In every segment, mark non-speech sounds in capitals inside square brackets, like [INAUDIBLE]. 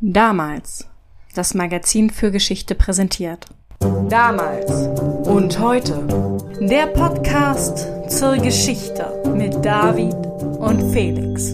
Damals. Das Magazin für Geschichte präsentiert. Damals und heute. Der Podcast zur Geschichte mit David und Felix.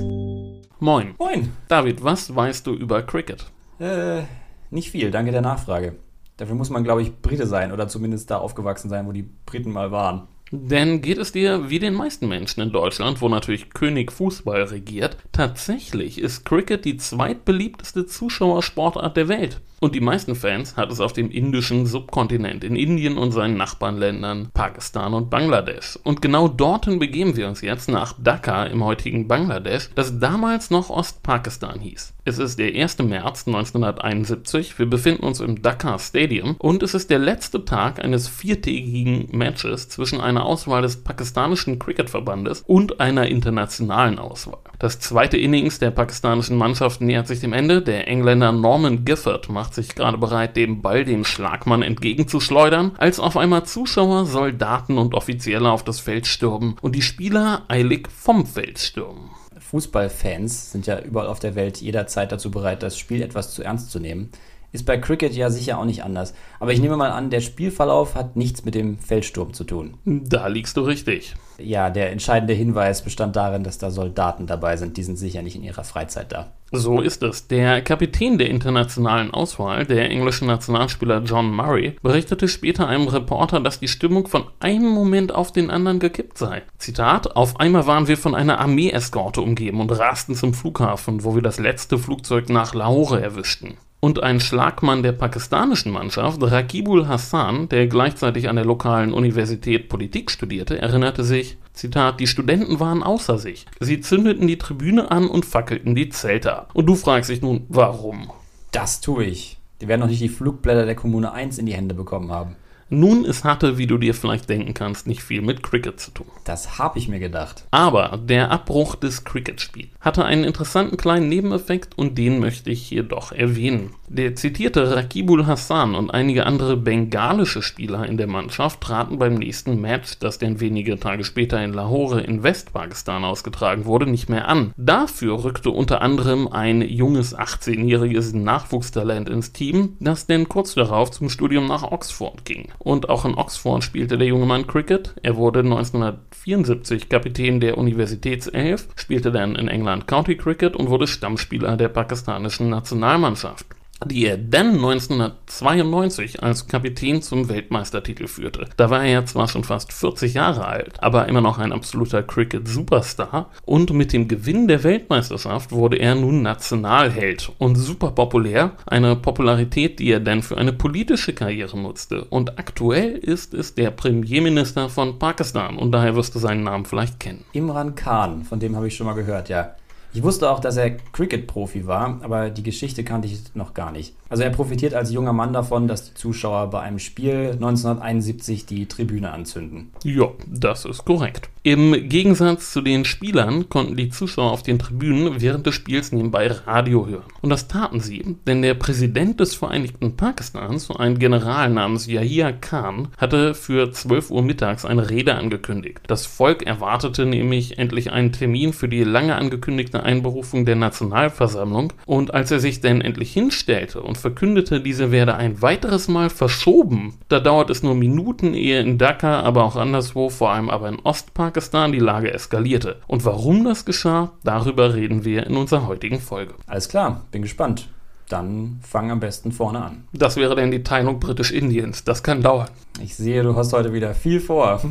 Moin. Moin. David, was weißt du über Cricket? Äh, nicht viel, danke der Nachfrage. Dafür muss man, glaube ich, Brite sein oder zumindest da aufgewachsen sein, wo die Briten mal waren. Denn geht es dir wie den meisten Menschen in Deutschland, wo natürlich König Fußball regiert, tatsächlich ist Cricket die zweitbeliebteste Zuschauersportart der Welt. Und die meisten Fans hat es auf dem indischen Subkontinent, in Indien und seinen Nachbarländern Pakistan und Bangladesch. Und genau dorthin begeben wir uns jetzt nach Dhaka im heutigen Bangladesch, das damals noch Ostpakistan hieß. Es ist der 1. März 1971, wir befinden uns im Dhaka Stadium und es ist der letzte Tag eines viertägigen Matches zwischen einer Auswahl des pakistanischen Cricketverbandes und einer internationalen Auswahl. Das zweite Innings der pakistanischen Mannschaft nähert sich dem Ende. Der Engländer Norman Gifford macht sich gerade bereit, dem Ball dem Schlagmann entgegenzuschleudern, als auf einmal Zuschauer, Soldaten und Offizielle auf das Feld stürmen und die Spieler eilig vom Feld stürmen. Fußballfans sind ja überall auf der Welt jederzeit dazu bereit, das Spiel etwas zu ernst zu nehmen. Ist bei Cricket ja sicher auch nicht anders. Aber ich nehme mal an, der Spielverlauf hat nichts mit dem Feldsturm zu tun. Da liegst du richtig. Ja, der entscheidende Hinweis bestand darin, dass da Soldaten dabei sind. Die sind sicher nicht in ihrer Freizeit da. So ist es. Der Kapitän der internationalen Auswahl, der englische Nationalspieler John Murray, berichtete später einem Reporter, dass die Stimmung von einem Moment auf den anderen gekippt sei. Zitat: Auf einmal waren wir von einer Armee-Eskorte umgeben und rasten zum Flughafen, wo wir das letzte Flugzeug nach Lahore erwischten. Und ein Schlagmann der pakistanischen Mannschaft, Rakibul Hassan, der gleichzeitig an der lokalen Universität Politik studierte, erinnerte sich, Zitat, die Studenten waren außer sich. Sie zündeten die Tribüne an und fackelten die Zelte ab. Und du fragst dich nun, warum? Das tue ich. Die werden noch nicht die Flugblätter der Kommune 1 in die Hände bekommen haben. Nun, es hatte, wie du dir vielleicht denken kannst, nicht viel mit Cricket zu tun. Das habe ich mir gedacht. Aber der Abbruch des Cricket-Spiels hatte einen interessanten kleinen Nebeneffekt und den möchte ich hier doch erwähnen. Der zitierte Rakibul Hassan und einige andere bengalische Spieler in der Mannschaft traten beim nächsten Match, das denn wenige Tage später in Lahore in Westpakistan ausgetragen wurde, nicht mehr an. Dafür rückte unter anderem ein junges 18-jähriges Nachwuchstalent ins Team, das denn kurz darauf zum Studium nach Oxford ging. Und auch in Oxford spielte der junge Mann Cricket. Er wurde 1974 Kapitän der Universitätself, spielte dann in England County Cricket und wurde Stammspieler der pakistanischen Nationalmannschaft die er dann 1992 als Kapitän zum Weltmeistertitel führte. Da war er zwar schon fast 40 Jahre alt, aber immer noch ein absoluter Cricket-Superstar und mit dem Gewinn der Weltmeisterschaft wurde er nun Nationalheld und super populär, eine Popularität, die er dann für eine politische Karriere nutzte und aktuell ist es der Premierminister von Pakistan und daher wirst du seinen Namen vielleicht kennen. Imran Khan, von dem habe ich schon mal gehört, ja. Ich wusste auch, dass er Cricket-Profi war, aber die Geschichte kannte ich noch gar nicht. Also er profitiert als junger Mann davon, dass die Zuschauer bei einem Spiel 1971 die Tribüne anzünden. Ja, das ist korrekt. Im Gegensatz zu den Spielern konnten die Zuschauer auf den Tribünen während des Spiels nebenbei Radio hören. Und das taten sie, denn der Präsident des Vereinigten Pakistans, ein General namens Yahya Khan, hatte für 12 Uhr mittags eine Rede angekündigt. Das Volk erwartete nämlich endlich einen Termin für die lange angekündigte Einberufung der Nationalversammlung und als er sich denn endlich hinstellte und verkündete, diese werde ein weiteres Mal verschoben, da dauert es nur Minuten, ehe in Dhaka, aber auch anderswo, vor allem aber in Ostpakistan, Pakistan die Lage eskalierte. Und warum das geschah, darüber reden wir in unserer heutigen Folge. Alles klar, bin gespannt. Dann fang am besten vorne an. Das wäre denn die Teilung Britisch-Indiens. Das kann dauern. Ich sehe, du hast heute wieder viel vor. [LAUGHS]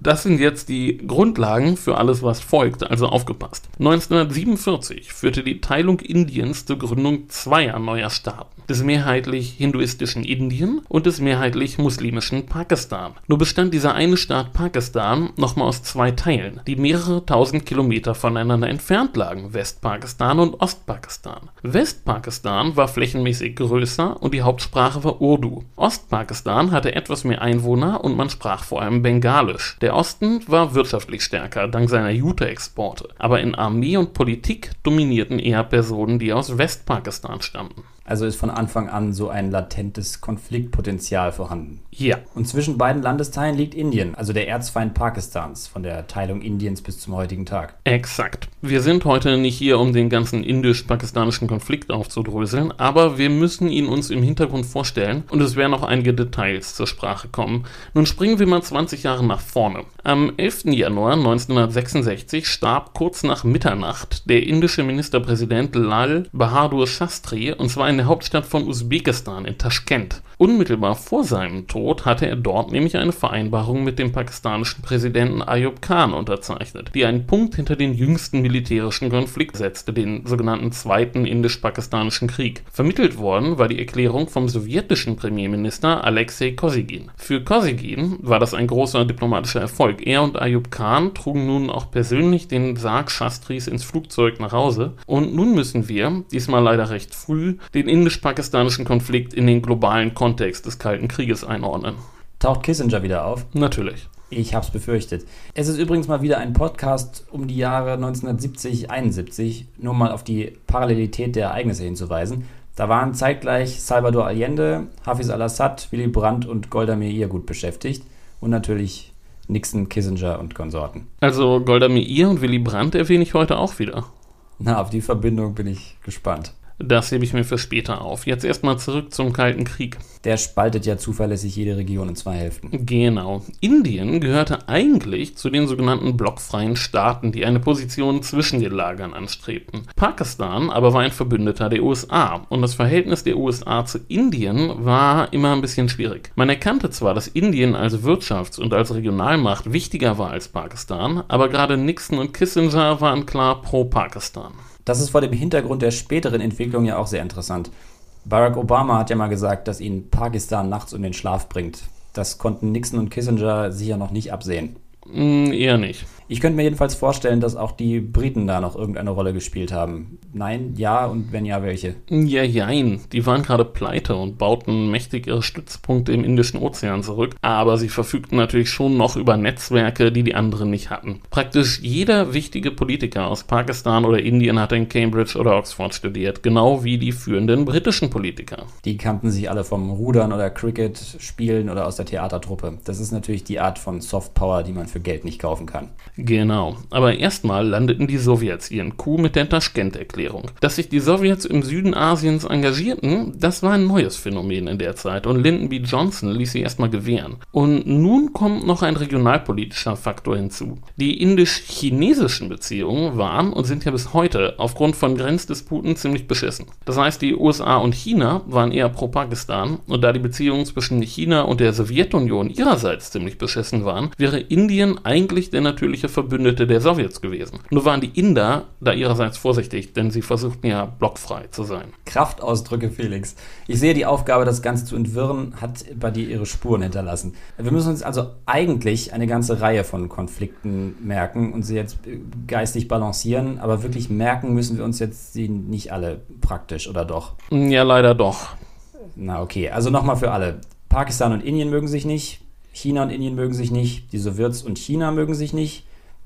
Das sind jetzt die Grundlagen für alles, was folgt, also aufgepasst. 1947 führte die Teilung Indiens zur Gründung zweier neuer Staaten des mehrheitlich hinduistischen Indien und des mehrheitlich muslimischen Pakistan. Nur bestand dieser eine Staat Pakistan nochmal aus zwei Teilen, die mehrere tausend Kilometer voneinander entfernt lagen, Westpakistan und Ostpakistan. Westpakistan war flächenmäßig größer und die Hauptsprache war Urdu. Ostpakistan hatte etwas mehr Einwohner und man sprach vor allem Bengalisch. Der Osten war wirtschaftlich stärker, dank seiner Jute-Exporte, aber in Armee und Politik dominierten eher Personen, die aus Westpakistan stammten. Also ist von Anfang an so ein latentes Konfliktpotenzial vorhanden. Ja. Und zwischen beiden Landesteilen liegt Indien, also der Erzfeind Pakistans, von der Teilung Indiens bis zum heutigen Tag. Exakt. Wir sind heute nicht hier, um den ganzen indisch-pakistanischen Konflikt aufzudröseln, aber wir müssen ihn uns im Hintergrund vorstellen und es werden auch einige Details zur Sprache kommen. Nun springen wir mal 20 Jahre nach vorne. Am 11. Januar 1966 starb kurz nach Mitternacht der indische Ministerpräsident Lal Bahadur Shastri und zwar in der Hauptstadt von Usbekistan, in Taschkent. Unmittelbar vor seinem Tod hatte er dort nämlich eine Vereinbarung mit dem pakistanischen Präsidenten Ayub Khan unterzeichnet, die einen Punkt hinter den jüngsten militärischen Konflikt setzte, den sogenannten Zweiten Indisch-Pakistanischen Krieg. Vermittelt worden war die Erklärung vom sowjetischen Premierminister Alexei Kosygin. Für Kosygin war das ein großer diplomatischer Erfolg. Er und Ayub Khan trugen nun auch persönlich den Sarg Shastris ins Flugzeug nach Hause und nun müssen wir, diesmal leider recht früh, den indisch-pakistanischen Konflikt in den globalen Kontext Kontext des Kalten Krieges einordnen. Taucht Kissinger wieder auf? Natürlich. Ich hab's befürchtet. Es ist übrigens mal wieder ein Podcast um die Jahre 1970, 71, nur mal auf die Parallelität der Ereignisse hinzuweisen. Da waren zeitgleich Salvador Allende, Hafiz al-Assad, Willy Brandt und Golda Meir gut beschäftigt und natürlich Nixon, Kissinger und Konsorten. Also Golda Meir und Willy Brandt erwähne ich heute auch wieder. Na, auf die Verbindung bin ich gespannt. Das hebe ich mir für später auf. Jetzt erstmal zurück zum Kalten Krieg. Der spaltet ja zuverlässig jede Region in zwei Hälften. Genau. Indien gehörte eigentlich zu den sogenannten blockfreien Staaten, die eine Position zwischen den Lagern anstrebten. Pakistan aber war ein Verbündeter der USA und das Verhältnis der USA zu Indien war immer ein bisschen schwierig. Man erkannte zwar, dass Indien als Wirtschafts- und als Regionalmacht wichtiger war als Pakistan, aber gerade Nixon und Kissinger waren klar pro Pakistan. Das ist vor dem Hintergrund der späteren Entwicklung ja auch sehr interessant. Barack Obama hat ja mal gesagt, dass ihn Pakistan nachts um den Schlaf bringt. Das konnten Nixon und Kissinger sicher noch nicht absehen. Mm, eher nicht. Ich könnte mir jedenfalls vorstellen, dass auch die Briten da noch irgendeine Rolle gespielt haben. Nein, ja und wenn ja, welche? Ja, jein. Die waren gerade pleite und bauten mächtig ihre Stützpunkte im Indischen Ozean zurück. Aber sie verfügten natürlich schon noch über Netzwerke, die die anderen nicht hatten. Praktisch jeder wichtige Politiker aus Pakistan oder Indien hatte in Cambridge oder Oxford studiert, genau wie die führenden britischen Politiker. Die kannten sich alle vom Rudern oder Cricket spielen oder aus der Theatertruppe. Das ist natürlich die Art von Softpower, die man für Geld nicht kaufen kann. Genau. Aber erstmal landeten die Sowjets ihren Coup mit der Taschkent-Erklärung. Dass sich die Sowjets im Süden Asiens engagierten, das war ein neues Phänomen in der Zeit und Lyndon B. Johnson ließ sie erstmal gewähren. Und nun kommt noch ein regionalpolitischer Faktor hinzu. Die indisch-chinesischen Beziehungen waren und sind ja bis heute aufgrund von Grenzdisputen ziemlich beschissen. Das heißt, die USA und China waren eher pro Pakistan und da die Beziehungen zwischen China und der Sowjetunion ihrerseits ziemlich beschissen waren, wäre Indien eigentlich der natürliche Verbündete der Sowjets gewesen. Nur waren die Inder da ihrerseits vorsichtig, denn sie versuchten ja blockfrei zu sein. Kraftausdrücke, Felix. Ich sehe die Aufgabe, das Ganze zu entwirren, hat bei dir ihre Spuren hinterlassen. Wir müssen uns also eigentlich eine ganze Reihe von Konflikten merken und sie jetzt geistig balancieren, aber wirklich merken müssen wir uns jetzt sie nicht alle praktisch, oder doch? Ja, leider doch. Na okay, also nochmal für alle. Pakistan und Indien mögen sich nicht, China und Indien mögen sich nicht, die Sowjets und China mögen sich nicht,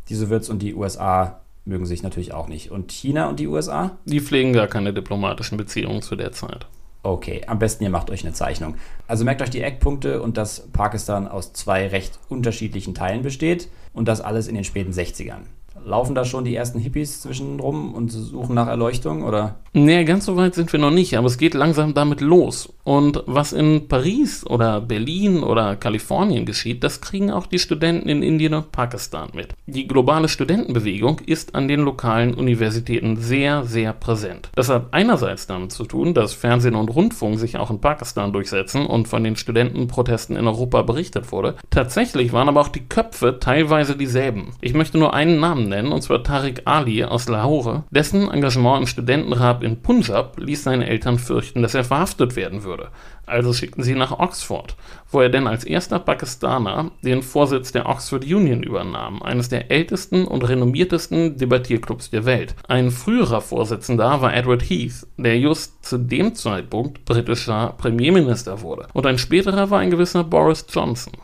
die Sowjets und die USA mögen sich natürlich auch nicht. Und China und die USA? Die pflegen gar keine diplomatischen Beziehungen zu der Zeit. Okay, am besten ihr macht euch eine Zeichnung. Also merkt euch die Eckpunkte und dass Pakistan aus zwei recht unterschiedlichen Teilen besteht und das alles in den späten 60ern. Laufen da schon die ersten Hippies zwischenrum und suchen nach Erleuchtung, oder? Nee, ganz so weit sind wir noch nicht, aber es geht langsam damit los. Und was in Paris oder Berlin oder Kalifornien geschieht, das kriegen auch die Studenten in Indien und Pakistan mit. Die globale Studentenbewegung ist an den lokalen Universitäten sehr, sehr präsent. Das hat einerseits damit zu tun, dass Fernsehen und Rundfunk sich auch in Pakistan durchsetzen und von den Studentenprotesten in Europa berichtet wurde. Tatsächlich waren aber auch die Köpfe teilweise dieselben. Ich möchte nur einen Namen nennen, und zwar Tariq Ali aus Lahore. Dessen Engagement im Studentenrat in Punjab ließ seine Eltern fürchten, dass er verhaftet werden würde. Also schickten sie ihn nach Oxford, wo er denn als erster Pakistaner den Vorsitz der Oxford Union übernahm, eines der ältesten und renommiertesten Debattierclubs der Welt. Ein früherer Vorsitzender war Edward Heath, der just zu dem Zeitpunkt britischer Premierminister wurde. Und ein späterer war ein gewisser Boris Johnson.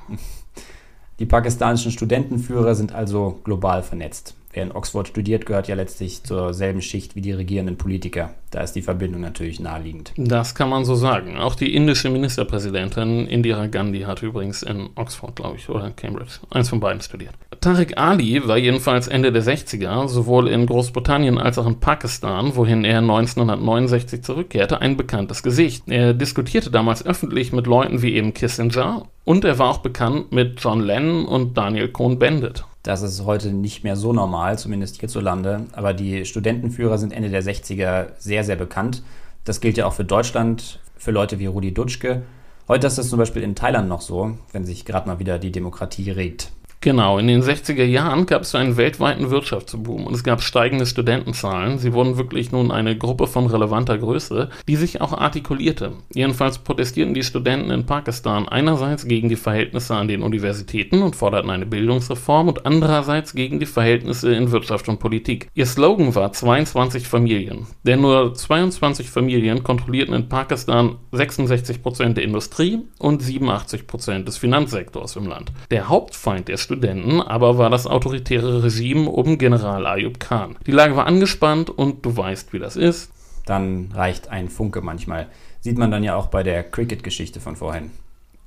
Die pakistanischen Studentenführer sind also global vernetzt. Wer in Oxford studiert, gehört ja letztlich zur selben Schicht wie die regierenden Politiker. Da ist die Verbindung natürlich naheliegend. Das kann man so sagen. Auch die indische Ministerpräsidentin Indira Gandhi hat übrigens in Oxford, glaube ich, oder Cambridge, eins von beiden studiert. Tariq Ali war jedenfalls Ende der 60er, sowohl in Großbritannien als auch in Pakistan, wohin er 1969 zurückkehrte, ein bekanntes Gesicht. Er diskutierte damals öffentlich mit Leuten wie eben Kissinger und er war auch bekannt mit John Lennon und Daniel Cohn-Bendit. Das ist heute nicht mehr so normal, zumindest hierzulande. Aber die Studentenführer sind Ende der 60er sehr, sehr bekannt. Das gilt ja auch für Deutschland, für Leute wie Rudi Dutschke. Heute ist das zum Beispiel in Thailand noch so, wenn sich gerade mal wieder die Demokratie regt. Genau, in den 60er Jahren gab es einen weltweiten Wirtschaftsboom und es gab steigende Studentenzahlen. Sie wurden wirklich nun eine Gruppe von relevanter Größe, die sich auch artikulierte. Jedenfalls protestierten die Studenten in Pakistan einerseits gegen die Verhältnisse an den Universitäten und forderten eine Bildungsreform und andererseits gegen die Verhältnisse in Wirtschaft und Politik. Ihr Slogan war 22 Familien, denn nur 22 Familien kontrollierten in Pakistan 66 Prozent der Industrie und 87 Prozent des Finanzsektors im Land. Der Hauptfeind der Studenten, aber war das autoritäre Regime um General Ayub Khan. Die Lage war angespannt und du weißt, wie das ist. Dann reicht ein Funke manchmal. Sieht man dann ja auch bei der Cricket-Geschichte von vorhin.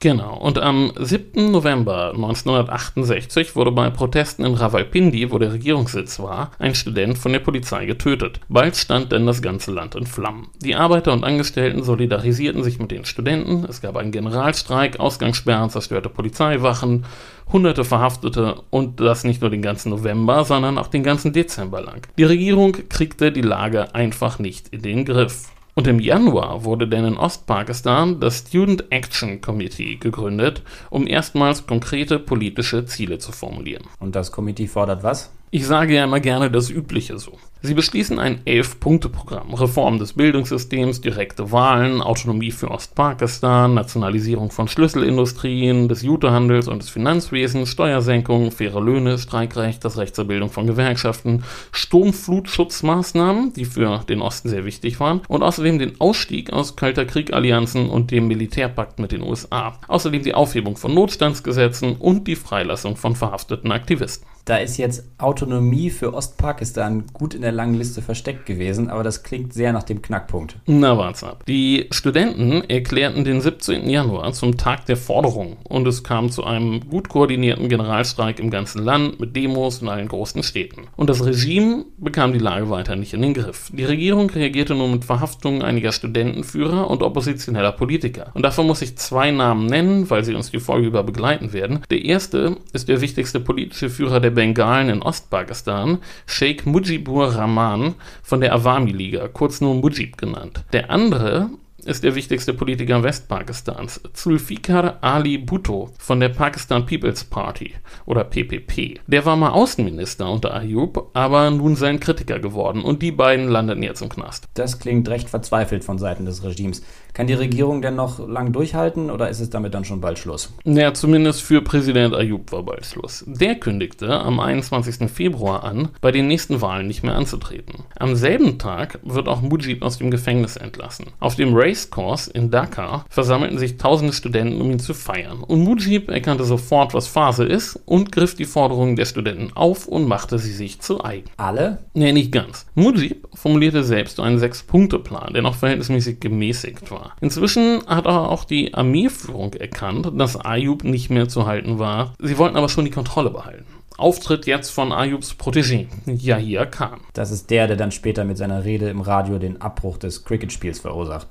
Genau, und am 7. November 1968 wurde bei Protesten in Rawalpindi, wo der Regierungssitz war, ein Student von der Polizei getötet. Bald stand denn das ganze Land in Flammen. Die Arbeiter und Angestellten solidarisierten sich mit den Studenten, es gab einen Generalstreik, Ausgangssperren, zerstörte Polizeiwachen, hunderte Verhaftete und das nicht nur den ganzen November, sondern auch den ganzen Dezember lang. Die Regierung kriegte die Lage einfach nicht in den Griff. Und im Januar wurde dann in Ostpakistan das Student Action Committee gegründet, um erstmals konkrete politische Ziele zu formulieren. Und das Committee fordert was? Ich sage ja immer gerne das Übliche so. Sie beschließen ein Elf-Punkte-Programm. Reform des Bildungssystems, direkte Wahlen, Autonomie für Ostpakistan, Nationalisierung von Schlüsselindustrien, des Jutehandels und des Finanzwesens, Steuersenkung, faire Löhne, Streikrecht, das Recht zur Bildung von Gewerkschaften, Sturmflutschutzmaßnahmen, die für den Osten sehr wichtig waren, und außerdem den Ausstieg aus Kalter Krieg-Allianzen und dem Militärpakt mit den USA. Außerdem die Aufhebung von Notstandsgesetzen und die Freilassung von verhafteten Aktivisten. Da ist jetzt Autonomie für Ostpakistan gut in der langen Liste versteckt gewesen, aber das klingt sehr nach dem Knackpunkt. Na, wart's ab. Die Studenten erklärten den 17. Januar zum Tag der Forderung und es kam zu einem gut koordinierten Generalstreik im ganzen Land mit Demos in allen großen Städten. Und das Regime bekam die Lage weiter nicht in den Griff. Die Regierung reagierte nur mit Verhaftungen einiger Studentenführer und oppositioneller Politiker. Und davon muss ich zwei Namen nennen, weil sie uns die Folge über begleiten werden. Der erste ist der wichtigste politische Führer der Bengalen in Ostpakistan, Sheikh Mujibur Rahman von der Awami-Liga, kurz nur Mujib genannt. Der andere ist der wichtigste Politiker Westpakistans, Zulfikar Ali Bhutto von der Pakistan People's Party oder PPP. Der war mal Außenminister unter Ayub, aber nun sein Kritiker geworden und die beiden landeten jetzt im Knast. Das klingt recht verzweifelt von Seiten des Regimes. Kann die Regierung denn noch lang durchhalten oder ist es damit dann schon bald Schluss? Ja, zumindest für Präsident Ayub war bald Schluss. Der kündigte am 21. Februar an, bei den nächsten Wahlen nicht mehr anzutreten. Am selben Tag wird auch Mujib aus dem Gefängnis entlassen. Auf dem Racecourse in Dhaka versammelten sich tausende Studenten, um ihn zu feiern. Und Mujib erkannte sofort, was Phase ist und griff die Forderungen der Studenten auf und machte sie sich zu eigen. Alle? Nee, nicht ganz. Mujib formulierte selbst einen Sechs-Punkte-Plan, der noch verhältnismäßig gemäßigt war. Inzwischen hat aber auch die Armeeführung erkannt, dass Ayub nicht mehr zu halten war. Sie wollten aber schon die Kontrolle behalten. Auftritt jetzt von Ayubs Protégé, Yahya Khan. Das ist der, der dann später mit seiner Rede im Radio den Abbruch des Cricket-Spiels verursacht.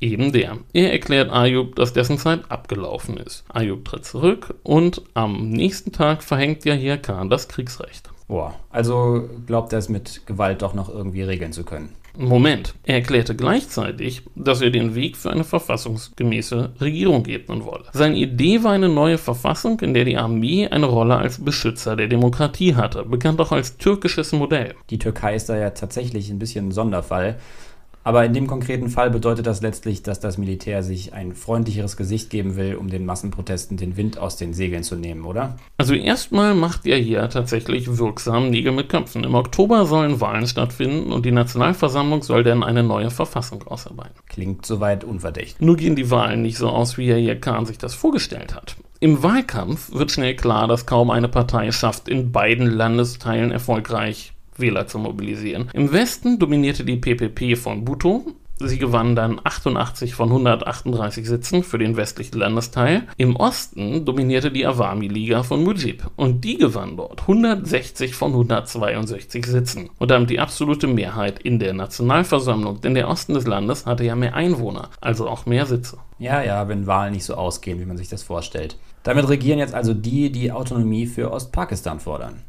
Eben der. Er erklärt Ayub, dass dessen Zeit abgelaufen ist. Ayub tritt zurück und am nächsten Tag verhängt Yahya Khan das Kriegsrecht. Boah, also glaubt er es mit Gewalt doch noch irgendwie regeln zu können. Moment, er erklärte gleichzeitig, dass er den Weg für eine verfassungsgemäße Regierung ebnen wolle. Seine Idee war eine neue Verfassung, in der die Armee eine Rolle als Beschützer der Demokratie hatte, bekannt auch als türkisches Modell. Die Türkei ist da ja tatsächlich ein bisschen ein Sonderfall. Aber in dem konkreten Fall bedeutet das letztlich, dass das Militär sich ein freundlicheres Gesicht geben will, um den Massenprotesten den Wind aus den Segeln zu nehmen, oder? Also erstmal macht er hier tatsächlich wirksam Nägel mit Köpfen. Im Oktober sollen Wahlen stattfinden und die Nationalversammlung soll dann eine neue Verfassung ausarbeiten. Klingt soweit unverdächtig. Nur gehen die Wahlen nicht so aus, wie Yahya Khan sich das vorgestellt hat. Im Wahlkampf wird schnell klar, dass kaum eine Partei schafft, in beiden Landesteilen erfolgreich Wähler zu mobilisieren. Im Westen dominierte die PPP von Bhutto. Sie gewann dann 88 von 138 Sitzen für den westlichen Landesteil. Im Osten dominierte die Awami-Liga von Mujib und die gewann dort 160 von 162 Sitzen und damit die absolute Mehrheit in der Nationalversammlung, denn der Osten des Landes hatte ja mehr Einwohner, also auch mehr Sitze. Ja, ja, wenn Wahlen nicht so ausgehen, wie man sich das vorstellt. Damit regieren jetzt also die, die Autonomie für Ostpakistan fordern.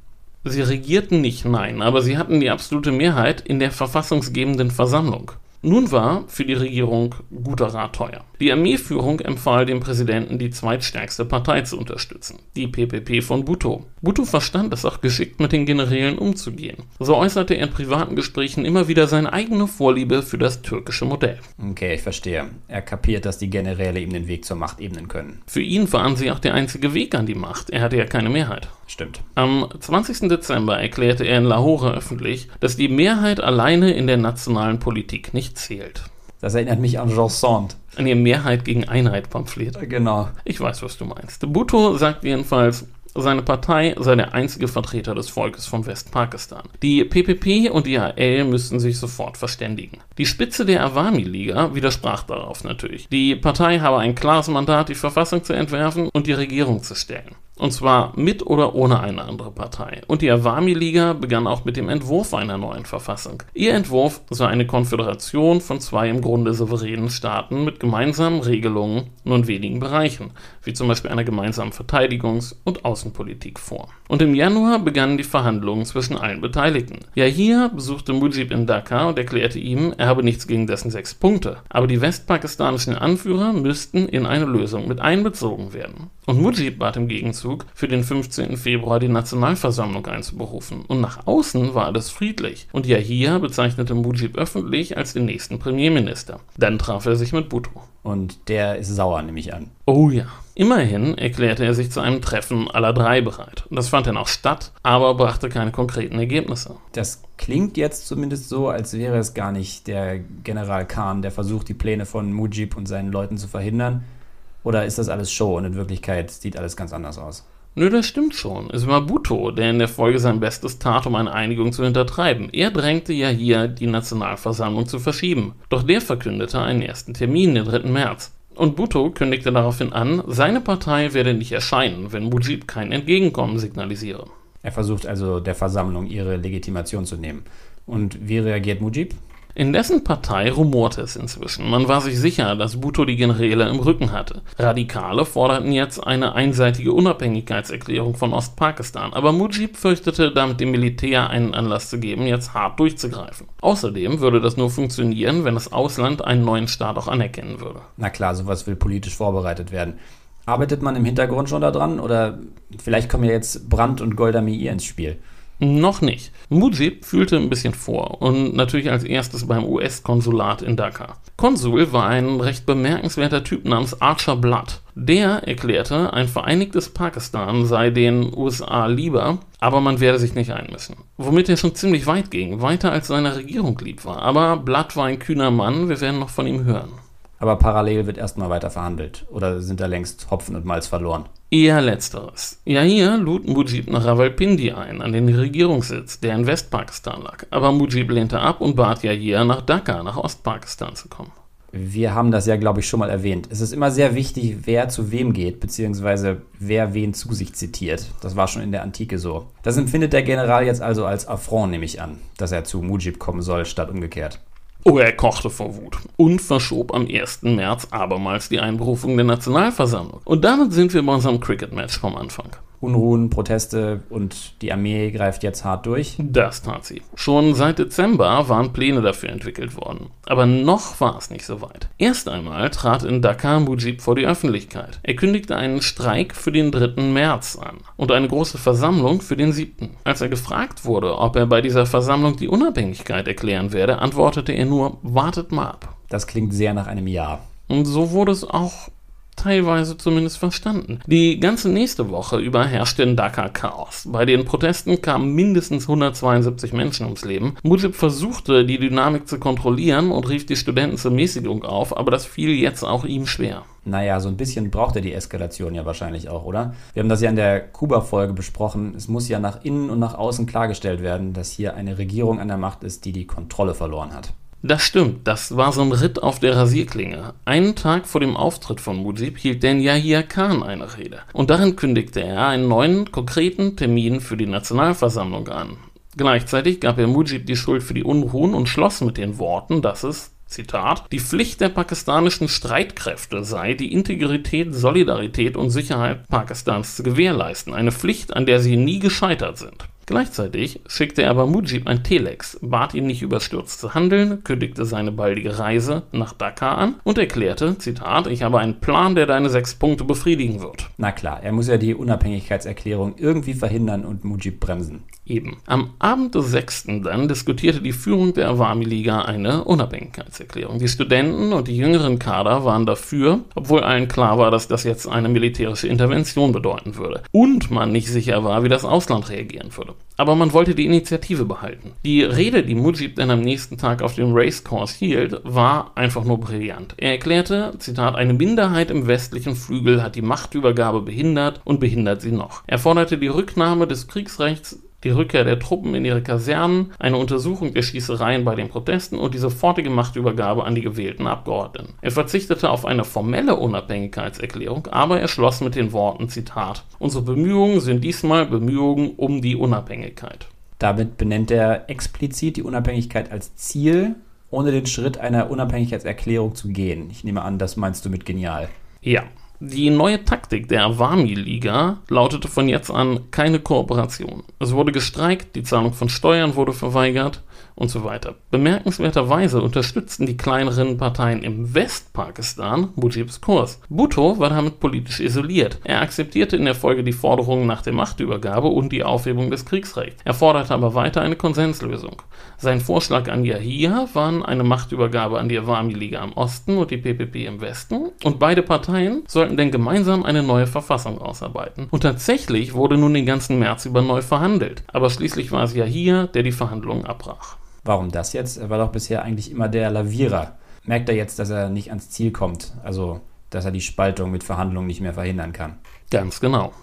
Sie regierten nicht, nein, aber sie hatten die absolute Mehrheit in der verfassungsgebenden Versammlung. Nun war für die Regierung guter Rat teuer. Die Armeeführung empfahl dem Präsidenten, die zweitstärkste Partei zu unterstützen, die PPP von Bhutto. Bhutto verstand es auch geschickt, mit den Generälen umzugehen. So äußerte er in privaten Gesprächen immer wieder seine eigene Vorliebe für das türkische Modell. Okay, ich verstehe. Er kapiert, dass die Generäle ihm den Weg zur Macht ebnen können. Für ihn waren sie auch der einzige Weg an die Macht. Er hatte ja keine Mehrheit. Stimmt. Am 20. Dezember erklärte er in Lahore öffentlich, dass die Mehrheit alleine in der nationalen Politik nicht zählt. Das erinnert mich an Jean Sand. An ihr Mehrheit gegen Einheit Pamphlet. Genau. Ich weiß, was du meinst. Bhutto sagt jedenfalls, seine Partei sei der einzige Vertreter des Volkes von Westpakistan. Die PPP und die AL müssten sich sofort verständigen. Die Spitze der Awami-Liga widersprach darauf natürlich. Die Partei habe ein klares Mandat, die Verfassung zu entwerfen und die Regierung zu stellen. Und zwar mit oder ohne eine andere Partei. Und die Awami-Liga begann auch mit dem Entwurf einer neuen Verfassung. Ihr Entwurf sei eine Konföderation von zwei im Grunde souveränen Staaten mit gemeinsamen Regelungen nur in wenigen Bereichen, wie zum Beispiel einer gemeinsamen Verteidigungs- und Außenpolitik vor. Und im Januar begannen die Verhandlungen zwischen allen Beteiligten. Yahya besuchte Mujib in Dhaka und erklärte ihm, er habe nichts gegen dessen sechs Punkte. Aber die westpakistanischen Anführer müssten in eine Lösung mit einbezogen werden. Und Mujib bat im Gegenzug, für den 15. Februar die Nationalversammlung einzuberufen. Und nach außen war alles friedlich. Und Yahya bezeichnete Mujib öffentlich als den nächsten Premierminister. Dann traf er sich mit Bhutto. Und der ist sauer, nehme ich an. Oh ja. Immerhin erklärte er sich zu einem Treffen aller drei bereit. Das fand dann auch statt, aber brachte keine konkreten Ergebnisse. Das klingt jetzt zumindest so, als wäre es gar nicht der General Khan, der versucht, die Pläne von Mujib und seinen Leuten zu verhindern. Oder ist das alles Show und in Wirklichkeit sieht alles ganz anders aus? Nö, das stimmt schon. Es war Bhutto, der in der Folge sein Bestes tat, um eine Einigung zu hintertreiben. Er drängte ja hier, die Nationalversammlung zu verschieben. Doch der verkündete einen ersten Termin, den 3. März. Und Bhutto kündigte daraufhin an, seine Partei werde nicht erscheinen, wenn Mujib kein Entgegenkommen signalisiere. Er versucht also der Versammlung ihre Legitimation zu nehmen. Und wie reagiert Mujib? In dessen Partei rumorte es inzwischen. Man war sich sicher, dass Bhutto die Generäle im Rücken hatte. Radikale forderten jetzt eine einseitige Unabhängigkeitserklärung von Ostpakistan, aber Mujib fürchtete, damit dem Militär einen Anlass zu geben, jetzt hart durchzugreifen. Außerdem würde das nur funktionieren, wenn das Ausland einen neuen Staat auch anerkennen würde. Na klar, sowas will politisch vorbereitet werden. Arbeitet man im Hintergrund schon daran oder vielleicht kommen ja jetzt Brandt und Golda Meir ins Spiel? Noch nicht. Mujib fühlte ein bisschen vor und natürlich als erstes beim US-Konsulat in Dhaka. Konsul war ein recht bemerkenswerter Typ namens Archer Blood. Der erklärte, ein vereinigtes Pakistan sei den USA lieber, aber man werde sich nicht einmischen. Womit er schon ziemlich weit ging, weiter als seiner Regierung lieb war. Aber Blood war ein kühner Mann, wir werden noch von ihm hören. Aber parallel wird erstmal weiter verhandelt. Oder sind da längst Hopfen und Malz verloren? Eher letzteres. Ja, hier lud Mujib nach Rawalpindi ein, an den Regierungssitz, der in Westpakistan lag. Aber Mujib lehnte ab und bat Yahya nach Dhaka, nach Ostpakistan zu kommen. Wir haben das ja, glaube ich, schon mal erwähnt. Es ist immer sehr wichtig, wer zu wem geht, beziehungsweise wer wen zu sich zitiert. Das war schon in der Antike so. Das empfindet der General jetzt also als Affront, nehme ich an, dass er zu Mujib kommen soll, statt umgekehrt. Oh, er kochte vor Wut und verschob am 1. März abermals die Einberufung der Nationalversammlung. Und damit sind wir bei unserem Cricket-Match vom Anfang. Unruhen, Proteste und die Armee greift jetzt hart durch? Das tat sie. Schon seit Dezember waren Pläne dafür entwickelt worden. Aber noch war es nicht so weit. Erst einmal trat in Dakar Mujib vor die Öffentlichkeit. Er kündigte einen Streik für den 3. März an und eine große Versammlung für den 7. Als er gefragt wurde, ob er bei dieser Versammlung die Unabhängigkeit erklären werde, antwortete er nur, wartet mal ab. Das klingt sehr nach einem Ja. Und so wurde es auch teilweise zumindest verstanden. Die ganze nächste Woche über herrschte in Dhaka Chaos. Bei den Protesten kamen mindestens 172 Menschen ums Leben. Mujib versuchte, die Dynamik zu kontrollieren und rief die Studenten zur Mäßigung auf, aber das fiel jetzt auch ihm schwer. Naja, so ein bisschen braucht er die Eskalation ja wahrscheinlich auch, oder? Wir haben das ja in der Kuba-Folge besprochen. Es muss ja nach innen und nach außen klargestellt werden, dass hier eine Regierung an der Macht ist, die die Kontrolle verloren hat. Das stimmt, das war so ein Ritt auf der Rasierklinge. Einen Tag vor dem Auftritt von Mujib hielt Dan Yahya Khan eine Rede. Und darin kündigte er einen neuen, konkreten Termin für die Nationalversammlung an. Gleichzeitig gab er Mujib die Schuld für die Unruhen und schloss mit den Worten, dass es, Zitat, die Pflicht der pakistanischen Streitkräfte sei, die Integrität, Solidarität und Sicherheit Pakistans zu gewährleisten. Eine Pflicht, an der sie nie gescheitert sind. Gleichzeitig schickte er aber Mujib ein Telex, bat ihn nicht überstürzt zu handeln, kündigte seine baldige Reise nach Dakar an und erklärte, Zitat, ich habe einen Plan, der deine sechs Punkte befriedigen wird. Na klar, er muss ja die Unabhängigkeitserklärung irgendwie verhindern und Mujib bremsen. Eben. Am Abend des 6. dann diskutierte die Führung der Awami-Liga eine Unabhängigkeitserklärung. Die Studenten und die jüngeren Kader waren dafür, obwohl allen klar war, dass das jetzt eine militärische Intervention bedeuten würde. Und man nicht sicher war, wie das Ausland reagieren würde. Aber man wollte die Initiative behalten. Die Rede, die Mujib dann am nächsten Tag auf dem Racecourse hielt, war einfach nur brillant. Er erklärte, Zitat, eine Minderheit im westlichen Flügel hat die Machtübergabe behindert und behindert sie noch. Er forderte die Rücknahme des Kriegsrechts die Rückkehr der Truppen in ihre Kasernen, eine Untersuchung der Schießereien bei den Protesten und die sofortige Machtübergabe an die gewählten Abgeordneten. Er verzichtete auf eine formelle Unabhängigkeitserklärung, aber er schloss mit den Worten Zitat Unsere Bemühungen sind diesmal Bemühungen um die Unabhängigkeit. Damit benennt er explizit die Unabhängigkeit als Ziel, ohne den Schritt einer Unabhängigkeitserklärung zu gehen. Ich nehme an, das meinst du mit genial. Ja, die neue Taktik der Awami-Liga lautete von jetzt an keine Kooperation. Es wurde gestreikt, die Zahlung von Steuern wurde verweigert und so weiter. Bemerkenswerterweise unterstützten die kleineren Parteien im Westpakistan Mujibs Kurs. Bhutto war damit politisch isoliert. Er akzeptierte in der Folge die Forderungen nach der Machtübergabe und die Aufhebung des Kriegsrechts. Er forderte aber weiter eine Konsenslösung. Sein Vorschlag an Yahya waren eine Machtübergabe an die Awami-Liga im Osten und die PPP im Westen und beide Parteien sollten denn gemeinsam eine neue Verfassung ausarbeiten. Und tatsächlich wurde nun den ganzen März über neu verhandelt. Aber schließlich war es Yahya, der die Verhandlungen abbrach. Warum das jetzt? Er war doch bisher eigentlich immer der Lavierer. Merkt er jetzt, dass er nicht ans Ziel kommt? Also, dass er die Spaltung mit Verhandlungen nicht mehr verhindern kann. Ganz genau.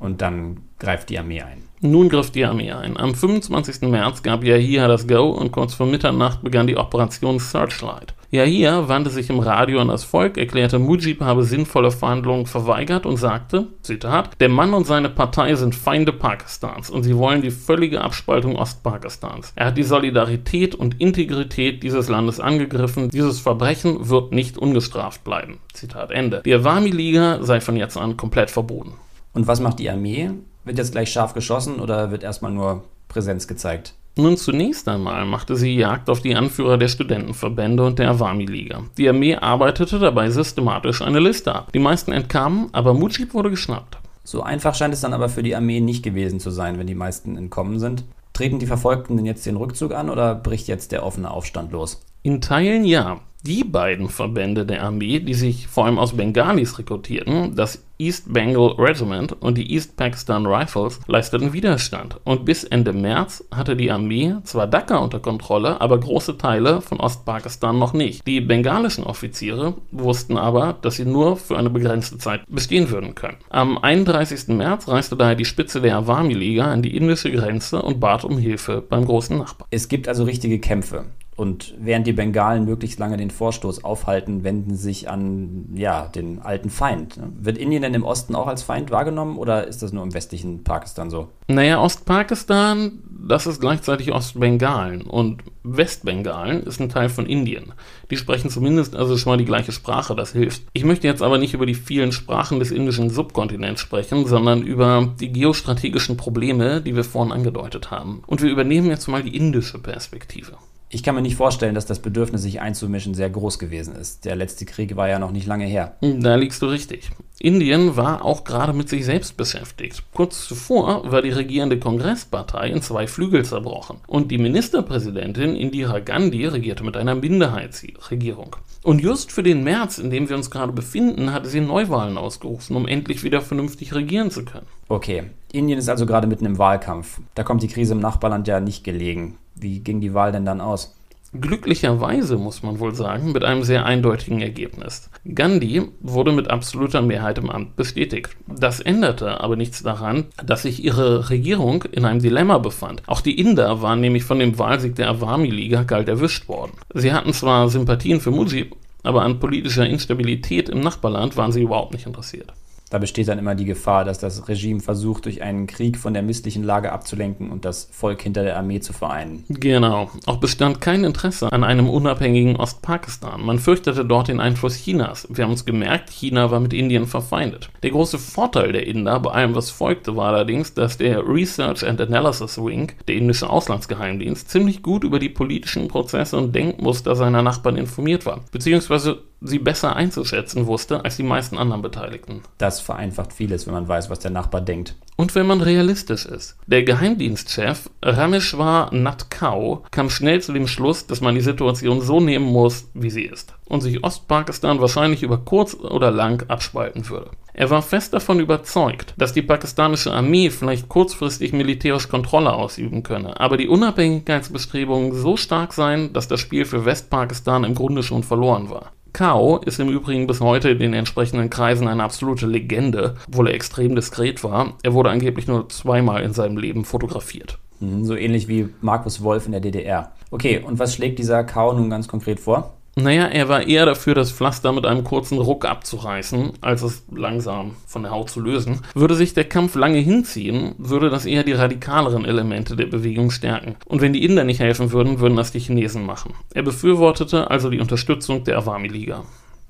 Und dann greift die Armee ein. Nun griff die Armee ein. Am 25. März gab Yahya das Go und kurz vor Mitternacht begann die Operation Searchlight. Yahya wandte sich im Radio an das Volk, erklärte, Mujib habe sinnvolle Verhandlungen verweigert und sagte, Zitat, der Mann und seine Partei sind Feinde Pakistans und sie wollen die völlige Abspaltung Ostpakistans. Er hat die Solidarität und Integrität dieses Landes angegriffen. Dieses Verbrechen wird nicht ungestraft bleiben. Zitat Ende. Die Awami-Liga sei von jetzt an komplett verboten. Und was macht die Armee? Wird jetzt gleich scharf geschossen oder wird erstmal nur Präsenz gezeigt? Nun zunächst einmal machte sie Jagd auf die Anführer der Studentenverbände und der Awami-Liga. Die Armee arbeitete dabei systematisch eine Liste ab. Die meisten entkamen, aber Mujib wurde geschnappt. So einfach scheint es dann aber für die Armee nicht gewesen zu sein, wenn die meisten entkommen sind. Treten die Verfolgten denn jetzt den Rückzug an oder bricht jetzt der offene Aufstand los? In Teilen ja. Die beiden Verbände der Armee, die sich vor allem aus Bengalis rekrutierten, das East Bengal Regiment und die East Pakistan Rifles, leisteten Widerstand. Und bis Ende März hatte die Armee zwar Dhaka unter Kontrolle, aber große Teile von Ostpakistan noch nicht. Die bengalischen Offiziere wussten aber, dass sie nur für eine begrenzte Zeit bestehen würden können. Am 31. März reiste daher die Spitze der Awami-Liga an die indische Grenze und bat um Hilfe beim großen Nachbarn. Es gibt also richtige Kämpfe. Und während die Bengalen möglichst lange den Vorstoß aufhalten, wenden sie sich an ja, den alten Feind. Wird Indien denn im Osten auch als Feind wahrgenommen oder ist das nur im westlichen Pakistan so? Naja, Ostpakistan, das ist gleichzeitig Ostbengalen und Westbengalen ist ein Teil von Indien. Die sprechen zumindest also schon mal die gleiche Sprache, das hilft. Ich möchte jetzt aber nicht über die vielen Sprachen des indischen Subkontinents sprechen, sondern über die geostrategischen Probleme, die wir vorhin angedeutet haben. Und wir übernehmen jetzt mal die indische Perspektive. Ich kann mir nicht vorstellen, dass das Bedürfnis, sich einzumischen, sehr groß gewesen ist. Der letzte Krieg war ja noch nicht lange her. Da liegst du richtig. Indien war auch gerade mit sich selbst beschäftigt. Kurz zuvor war die regierende Kongresspartei in zwei Flügel zerbrochen und die Ministerpräsidentin Indira Gandhi regierte mit einer Minderheitsregierung. Und just für den März, in dem wir uns gerade befinden, hatte sie Neuwahlen ausgerufen, um endlich wieder vernünftig regieren zu können. Okay, Indien ist also gerade mitten im Wahlkampf. Da kommt die Krise im Nachbarland ja nicht gelegen. Wie ging die Wahl denn dann aus? Glücklicherweise muss man wohl sagen, mit einem sehr eindeutigen Ergebnis. Gandhi wurde mit absoluter Mehrheit im Amt bestätigt. Das änderte aber nichts daran, dass sich ihre Regierung in einem Dilemma befand. Auch die Inder waren nämlich von dem Wahlsieg der Awami-Liga kalt erwischt worden. Sie hatten zwar Sympathien für Mujib, aber an politischer Instabilität im Nachbarland waren sie überhaupt nicht interessiert. Da besteht dann immer die Gefahr, dass das Regime versucht, durch einen Krieg von der misslichen Lage abzulenken und das Volk hinter der Armee zu vereinen. Genau. Auch bestand kein Interesse an einem unabhängigen Ostpakistan. Man fürchtete dort den Einfluss Chinas. Wir haben uns gemerkt, China war mit Indien verfeindet. Der große Vorteil der Inder bei allem, was folgte, war allerdings, dass der Research and Analysis Wing, der indische Auslandsgeheimdienst, ziemlich gut über die politischen Prozesse und Denkmuster seiner Nachbarn informiert war. Beziehungsweise sie besser einzuschätzen wusste als die meisten anderen Beteiligten. Das vereinfacht vieles, wenn man weiß, was der Nachbar denkt. Und wenn man realistisch ist. Der Geheimdienstchef Rameshwar Natkau kam schnell zu dem Schluss, dass man die Situation so nehmen muss, wie sie ist. Und sich Ostpakistan wahrscheinlich über kurz oder lang abspalten würde. Er war fest davon überzeugt, dass die pakistanische Armee vielleicht kurzfristig militärisch Kontrolle ausüben könne, aber die Unabhängigkeitsbestrebungen so stark seien, dass das Spiel für Westpakistan im Grunde schon verloren war. Kao ist im Übrigen bis heute in den entsprechenden Kreisen eine absolute Legende, obwohl er extrem diskret war. Er wurde angeblich nur zweimal in seinem Leben fotografiert. Mhm, so ähnlich wie Markus Wolf in der DDR. Okay, und was schlägt dieser Kao nun ganz konkret vor? Naja, er war eher dafür, das Pflaster mit einem kurzen Ruck abzureißen, als es langsam von der Haut zu lösen. Würde sich der Kampf lange hinziehen, würde das eher die radikaleren Elemente der Bewegung stärken. Und wenn die Inder nicht helfen würden, würden das die Chinesen machen. Er befürwortete also die Unterstützung der Awami-Liga.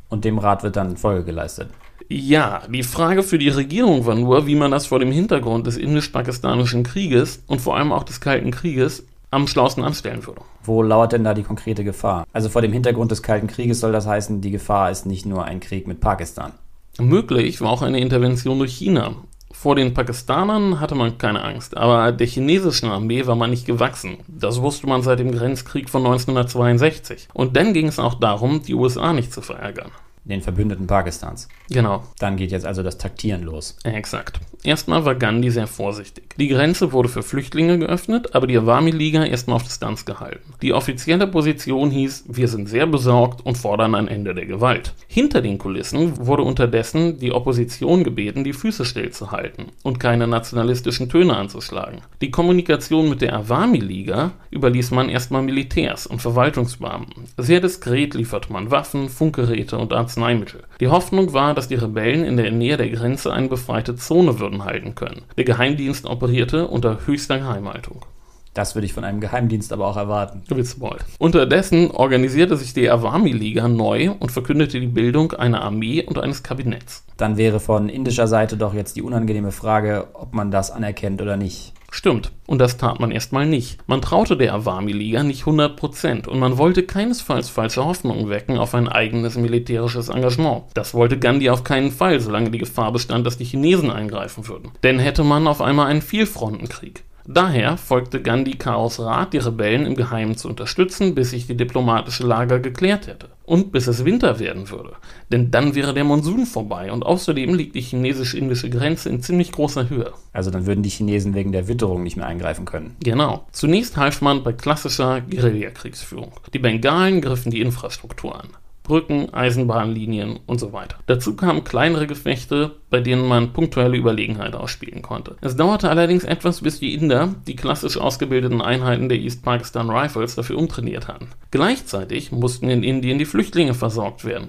Und dem Rat wird dann Folge geleistet. Ja, die Frage für die Regierung war nur, wie man das vor dem Hintergrund des indisch-pakistanischen Krieges und vor allem auch des Kalten Krieges am schlausten anstellen würde. Wo lauert denn da die konkrete Gefahr? Also vor dem Hintergrund des Kalten Krieges soll das heißen, die Gefahr ist nicht nur ein Krieg mit Pakistan. Möglich war auch eine Intervention durch China. Vor den Pakistanern hatte man keine Angst, aber der chinesischen Armee war man nicht gewachsen. Das wusste man seit dem Grenzkrieg von 1962. Und dann ging es auch darum, die USA nicht zu verärgern den Verbündeten Pakistans. Genau. Dann geht jetzt also das Taktieren los. Exakt. Erstmal war Gandhi sehr vorsichtig. Die Grenze wurde für Flüchtlinge geöffnet, aber die Awami-Liga erstmal auf Distanz gehalten. Die offizielle Position hieß, wir sind sehr besorgt und fordern ein Ende der Gewalt. Hinter den Kulissen wurde unterdessen die Opposition gebeten, die Füße stillzuhalten und keine nationalistischen Töne anzuschlagen. Die Kommunikation mit der Awami-Liga überließ man erstmal Militärs und Verwaltungsbeamten. Sehr diskret lieferte man Waffen, Funkgeräte und Arzneimittel Arzneimittel. Die Hoffnung war, dass die Rebellen in der Nähe der Grenze eine befreite Zone würden halten können. Der Geheimdienst operierte unter höchster Geheimhaltung. Das würde ich von einem Geheimdienst aber auch erwarten. Bald. Unterdessen organisierte sich die Awami-Liga neu und verkündete die Bildung einer Armee und eines Kabinetts. Dann wäre von indischer Seite doch jetzt die unangenehme Frage, ob man das anerkennt oder nicht. Stimmt, und das tat man erstmal nicht. Man traute der Awami-Liga nicht 100% und man wollte keinesfalls falsche Hoffnungen wecken auf ein eigenes militärisches Engagement. Das wollte Gandhi auf keinen Fall, solange die Gefahr bestand, dass die Chinesen eingreifen würden. Denn hätte man auf einmal einen Vielfrontenkrieg. Daher folgte Gandhi Chaos Rat, die Rebellen im Geheimen zu unterstützen, bis sich die diplomatische Lage geklärt hätte. Und bis es Winter werden würde. Denn dann wäre der Monsun vorbei und außerdem liegt die chinesisch-indische Grenze in ziemlich großer Höhe. Also dann würden die Chinesen wegen der Witterung nicht mehr eingreifen können. Genau. Zunächst half man bei klassischer Guerillakriegsführung. Die Bengalen griffen die Infrastruktur an. Brücken, Eisenbahnlinien und so weiter. Dazu kamen kleinere Gefechte, bei denen man punktuelle Überlegenheit ausspielen konnte. Es dauerte allerdings etwas, bis die Inder die klassisch ausgebildeten Einheiten der East Pakistan Rifles dafür umtrainiert hatten. Gleichzeitig mussten in Indien die Flüchtlinge versorgt werden.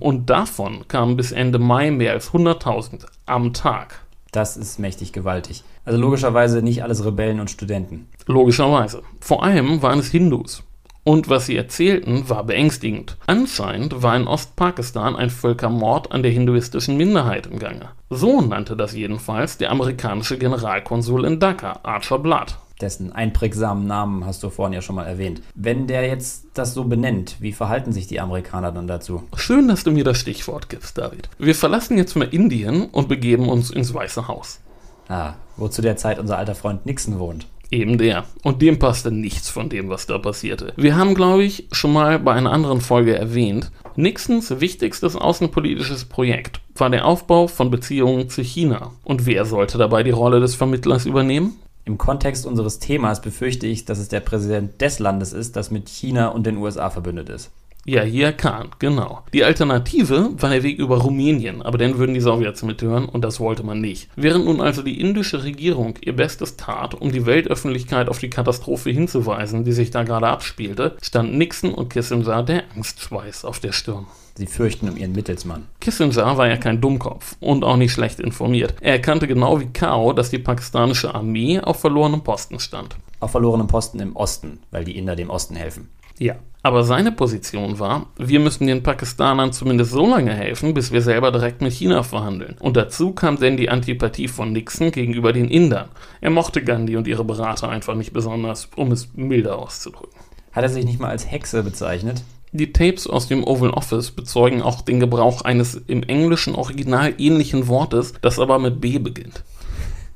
Und davon kamen bis Ende Mai mehr als 100.000 am Tag. Das ist mächtig gewaltig. Also logischerweise nicht alles Rebellen und Studenten. Logischerweise. Vor allem waren es Hindus. Und was sie erzählten, war beängstigend. Anscheinend war in Ostpakistan ein Völkermord an der hinduistischen Minderheit im Gange. So nannte das jedenfalls der amerikanische Generalkonsul in Dhaka, Archer Blood. Dessen einprägsamen Namen hast du vorhin ja schon mal erwähnt. Wenn der jetzt das so benennt, wie verhalten sich die Amerikaner dann dazu? Schön, dass du mir das Stichwort gibst, David. Wir verlassen jetzt mal Indien und begeben uns ins Weiße Haus. Ah, wo zu der Zeit unser alter Freund Nixon wohnt. Eben der. Und dem passte nichts von dem, was da passierte. Wir haben, glaube ich, schon mal bei einer anderen Folge erwähnt, Nixons wichtigstes außenpolitisches Projekt war der Aufbau von Beziehungen zu China. Und wer sollte dabei die Rolle des Vermittlers übernehmen? Im Kontext unseres Themas befürchte ich, dass es der Präsident des Landes ist, das mit China und den USA verbündet ist. Yahya Khan, genau. Die Alternative war der Weg über Rumänien, aber dann würden die Sowjets mithören und das wollte man nicht. Während nun also die indische Regierung ihr Bestes tat, um die Weltöffentlichkeit auf die Katastrophe hinzuweisen, die sich da gerade abspielte, stand Nixon und Kissinger der Angstschweiß auf der Stirn. Sie fürchten um ihren Mittelsmann. Kissinger war ja kein Dummkopf und auch nicht schlecht informiert. Er erkannte genau wie Kao, dass die pakistanische Armee auf verlorenem Posten stand. Auf verlorenem Posten im Osten, weil die Inder dem Osten helfen. Ja. Aber seine Position war, wir müssen den Pakistanern zumindest so lange helfen, bis wir selber direkt mit China verhandeln. Und dazu kam dann die Antipathie von Nixon gegenüber den Indern. Er mochte Gandhi und ihre Berater einfach nicht besonders, um es milder auszudrücken. Hat er sich nicht mal als Hexe bezeichnet? Die Tapes aus dem Oval Office bezeugen auch den Gebrauch eines im englischen Original ähnlichen Wortes, das aber mit B beginnt.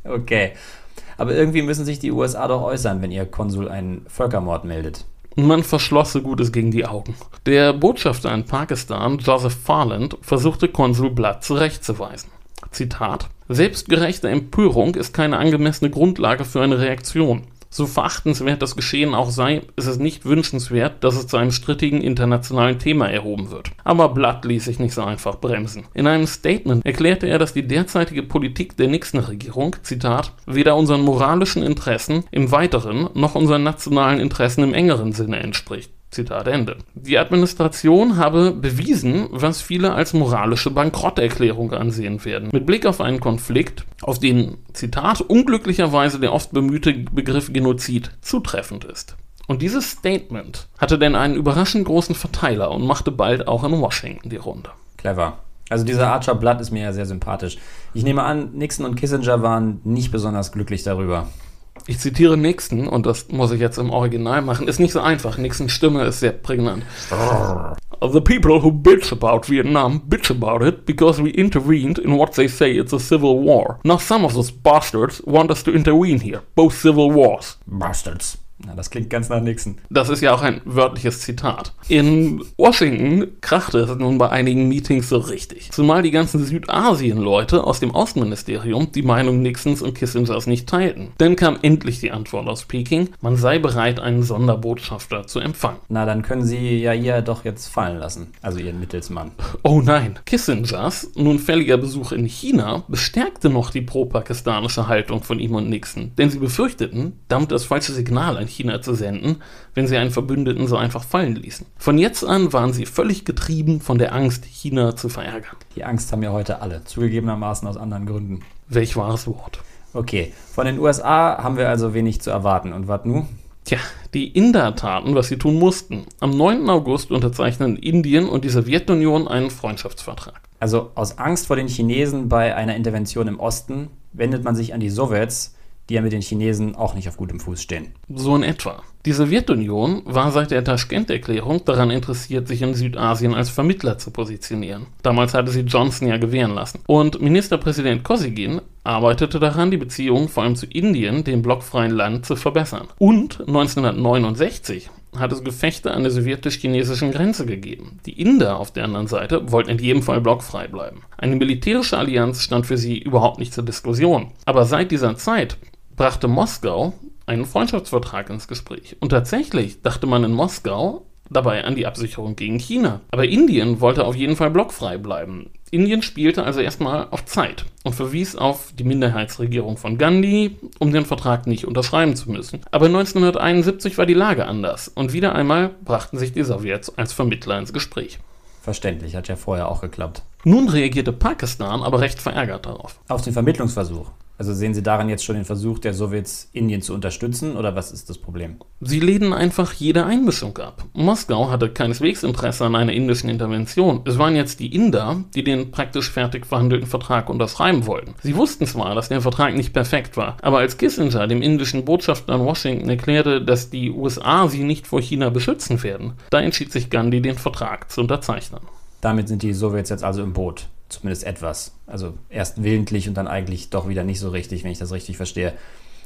Okay. Aber irgendwie müssen sich die USA doch äußern, wenn ihr Konsul einen Völkermord meldet. Man verschloss so Gutes gegen die Augen. Der Botschafter in Pakistan, Joseph Farland, versuchte Konsul Blood zurechtzuweisen. Zitat: Selbstgerechte Empörung ist keine angemessene Grundlage für eine Reaktion. So verachtenswert das Geschehen auch sei, ist es nicht wünschenswert, dass es zu einem strittigen internationalen Thema erhoben wird. Aber Blatt ließ sich nicht so einfach bremsen. In einem Statement erklärte er, dass die derzeitige Politik der Nixon-Regierung, Zitat, weder unseren moralischen Interessen im weiteren noch unseren nationalen Interessen im engeren Sinne entspricht. Zitat Ende. Die Administration habe bewiesen, was viele als moralische Bankrotterklärung ansehen werden. Mit Blick auf einen Konflikt, auf den, Zitat, unglücklicherweise der oft bemühte Begriff Genozid zutreffend ist. Und dieses Statement hatte denn einen überraschend großen Verteiler und machte bald auch in Washington die Runde. Clever. Also dieser Archer Blood ist mir ja sehr sympathisch. Ich nehme an, Nixon und Kissinger waren nicht besonders glücklich darüber. Ich zitiere Nixon, und das muss ich jetzt im Original machen, ist nicht so einfach. Nixons Stimme ist sehr prägnant. The people who bitch about Vietnam bitch about it because we intervened in what they say it's a civil war. Now some of those bastards want us to intervene here. Both civil wars. Bastards. Na, das klingt ganz nach Nixon. Das ist ja auch ein wörtliches Zitat. In Washington krachte es nun bei einigen Meetings so richtig. Zumal die ganzen Südasien-Leute aus dem Außenministerium die Meinung Nixons und Kissingers nicht teilten. Dann kam endlich die Antwort aus Peking, man sei bereit, einen Sonderbotschafter zu empfangen. Na, dann können Sie ja ihr doch jetzt fallen lassen. Also Ihren Mittelsmann. Oh nein. Kissingers nun fälliger Besuch in China bestärkte noch die pro-pakistanische Haltung von ihm und Nixon. Denn sie befürchteten, damit das falsche Signal an China zu senden, wenn sie einen Verbündeten so einfach fallen ließen. Von jetzt an waren sie völlig getrieben von der Angst, China zu verärgern. Die Angst haben ja heute alle, zugegebenermaßen aus anderen Gründen. Welch wahres Wort. Okay, von den USA haben wir also wenig zu erwarten. Und was nun? Tja, die Inder taten, was sie tun mussten. Am 9. August unterzeichnen Indien und die Sowjetunion einen Freundschaftsvertrag. Also aus Angst vor den Chinesen bei einer Intervention im Osten wendet man sich an die Sowjets, die ja mit den Chinesen auch nicht auf gutem Fuß stehen. So in etwa. Die Sowjetunion war seit der Taschkent-Erklärung daran interessiert, sich in Südasien als Vermittler zu positionieren. Damals hatte sie Johnson ja gewähren lassen. Und Ministerpräsident Kosygin arbeitete daran, die Beziehungen vor allem zu Indien, dem blockfreien Land, zu verbessern. Und 1969 hat es Gefechte an der sowjetisch-chinesischen Grenze gegeben. Die Inder auf der anderen Seite wollten in jedem Fall blockfrei bleiben. Eine militärische Allianz stand für sie überhaupt nicht zur Diskussion. Aber seit dieser Zeit brachte Moskau einen Freundschaftsvertrag ins Gespräch. Und tatsächlich dachte man in Moskau, dabei an die Absicherung gegen China. Aber Indien wollte auf jeden Fall blockfrei bleiben. Indien spielte also erstmal auf Zeit und verwies auf die Minderheitsregierung von Gandhi, um den Vertrag nicht unterschreiben zu müssen. Aber 1971 war die Lage anders und wieder einmal brachten sich die Sowjets als Vermittler ins Gespräch. Verständlich, hat ja vorher auch geklappt. Nun reagierte Pakistan aber recht verärgert darauf. Auf den Vermittlungsversuch. Also sehen Sie daran jetzt schon den Versuch der Sowjets, Indien zu unterstützen oder was ist das Problem? Sie lehnen einfach jede Einmischung ab. Moskau hatte keineswegs Interesse an einer indischen Intervention. Es waren jetzt die Inder, die den praktisch fertig verhandelten Vertrag unterschreiben wollten. Sie wussten zwar, dass der Vertrag nicht perfekt war, aber als Kissinger dem indischen Botschafter in Washington erklärte, dass die USA sie nicht vor China beschützen werden, da entschied sich Gandhi, den Vertrag zu unterzeichnen. Damit sind die Sowjets jetzt also im Boot. Zumindest etwas. Also erst willentlich und dann eigentlich doch wieder nicht so richtig, wenn ich das richtig verstehe.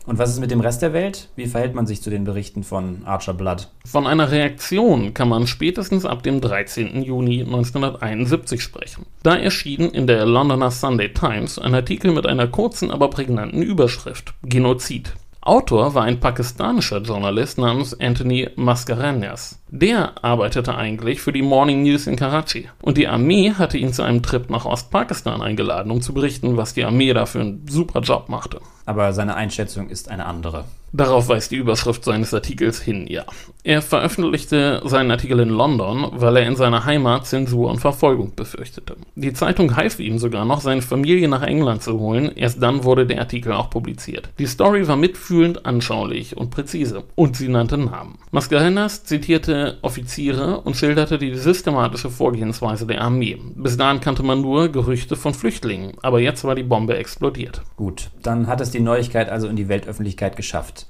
Und was ist mit dem Rest der Welt? Wie verhält man sich zu den Berichten von Archer Blood? Von einer Reaktion kann man spätestens ab dem 13. Juni 1971 sprechen. Da erschien in der Londoner Sunday Times ein Artikel mit einer kurzen, aber prägnanten Überschrift Genozid. Autor war ein pakistanischer Journalist namens Anthony Mascarenhas. Der arbeitete eigentlich für die Morning News in Karachi und die Armee hatte ihn zu einem Trip nach Ostpakistan eingeladen, um zu berichten, was die Armee da für einen super Job machte. Aber seine Einschätzung ist eine andere. Darauf weist die Überschrift seines Artikels hin, ja. Er veröffentlichte seinen Artikel in London, weil er in seiner Heimat Zensur und Verfolgung befürchtete. Die Zeitung half ihm sogar noch, seine Familie nach England zu holen, erst dann wurde der Artikel auch publiziert. Die Story war mitfühlend, anschaulich und präzise und sie nannte Namen. Mascarenhas zitierte Offiziere und schilderte die systematische Vorgehensweise der Armee. Bis dahin kannte man nur Gerüchte von Flüchtlingen, aber jetzt war die Bombe explodiert. Gut, dann hat es die Neuigkeit also in die Weltöffentlichkeit geschafft.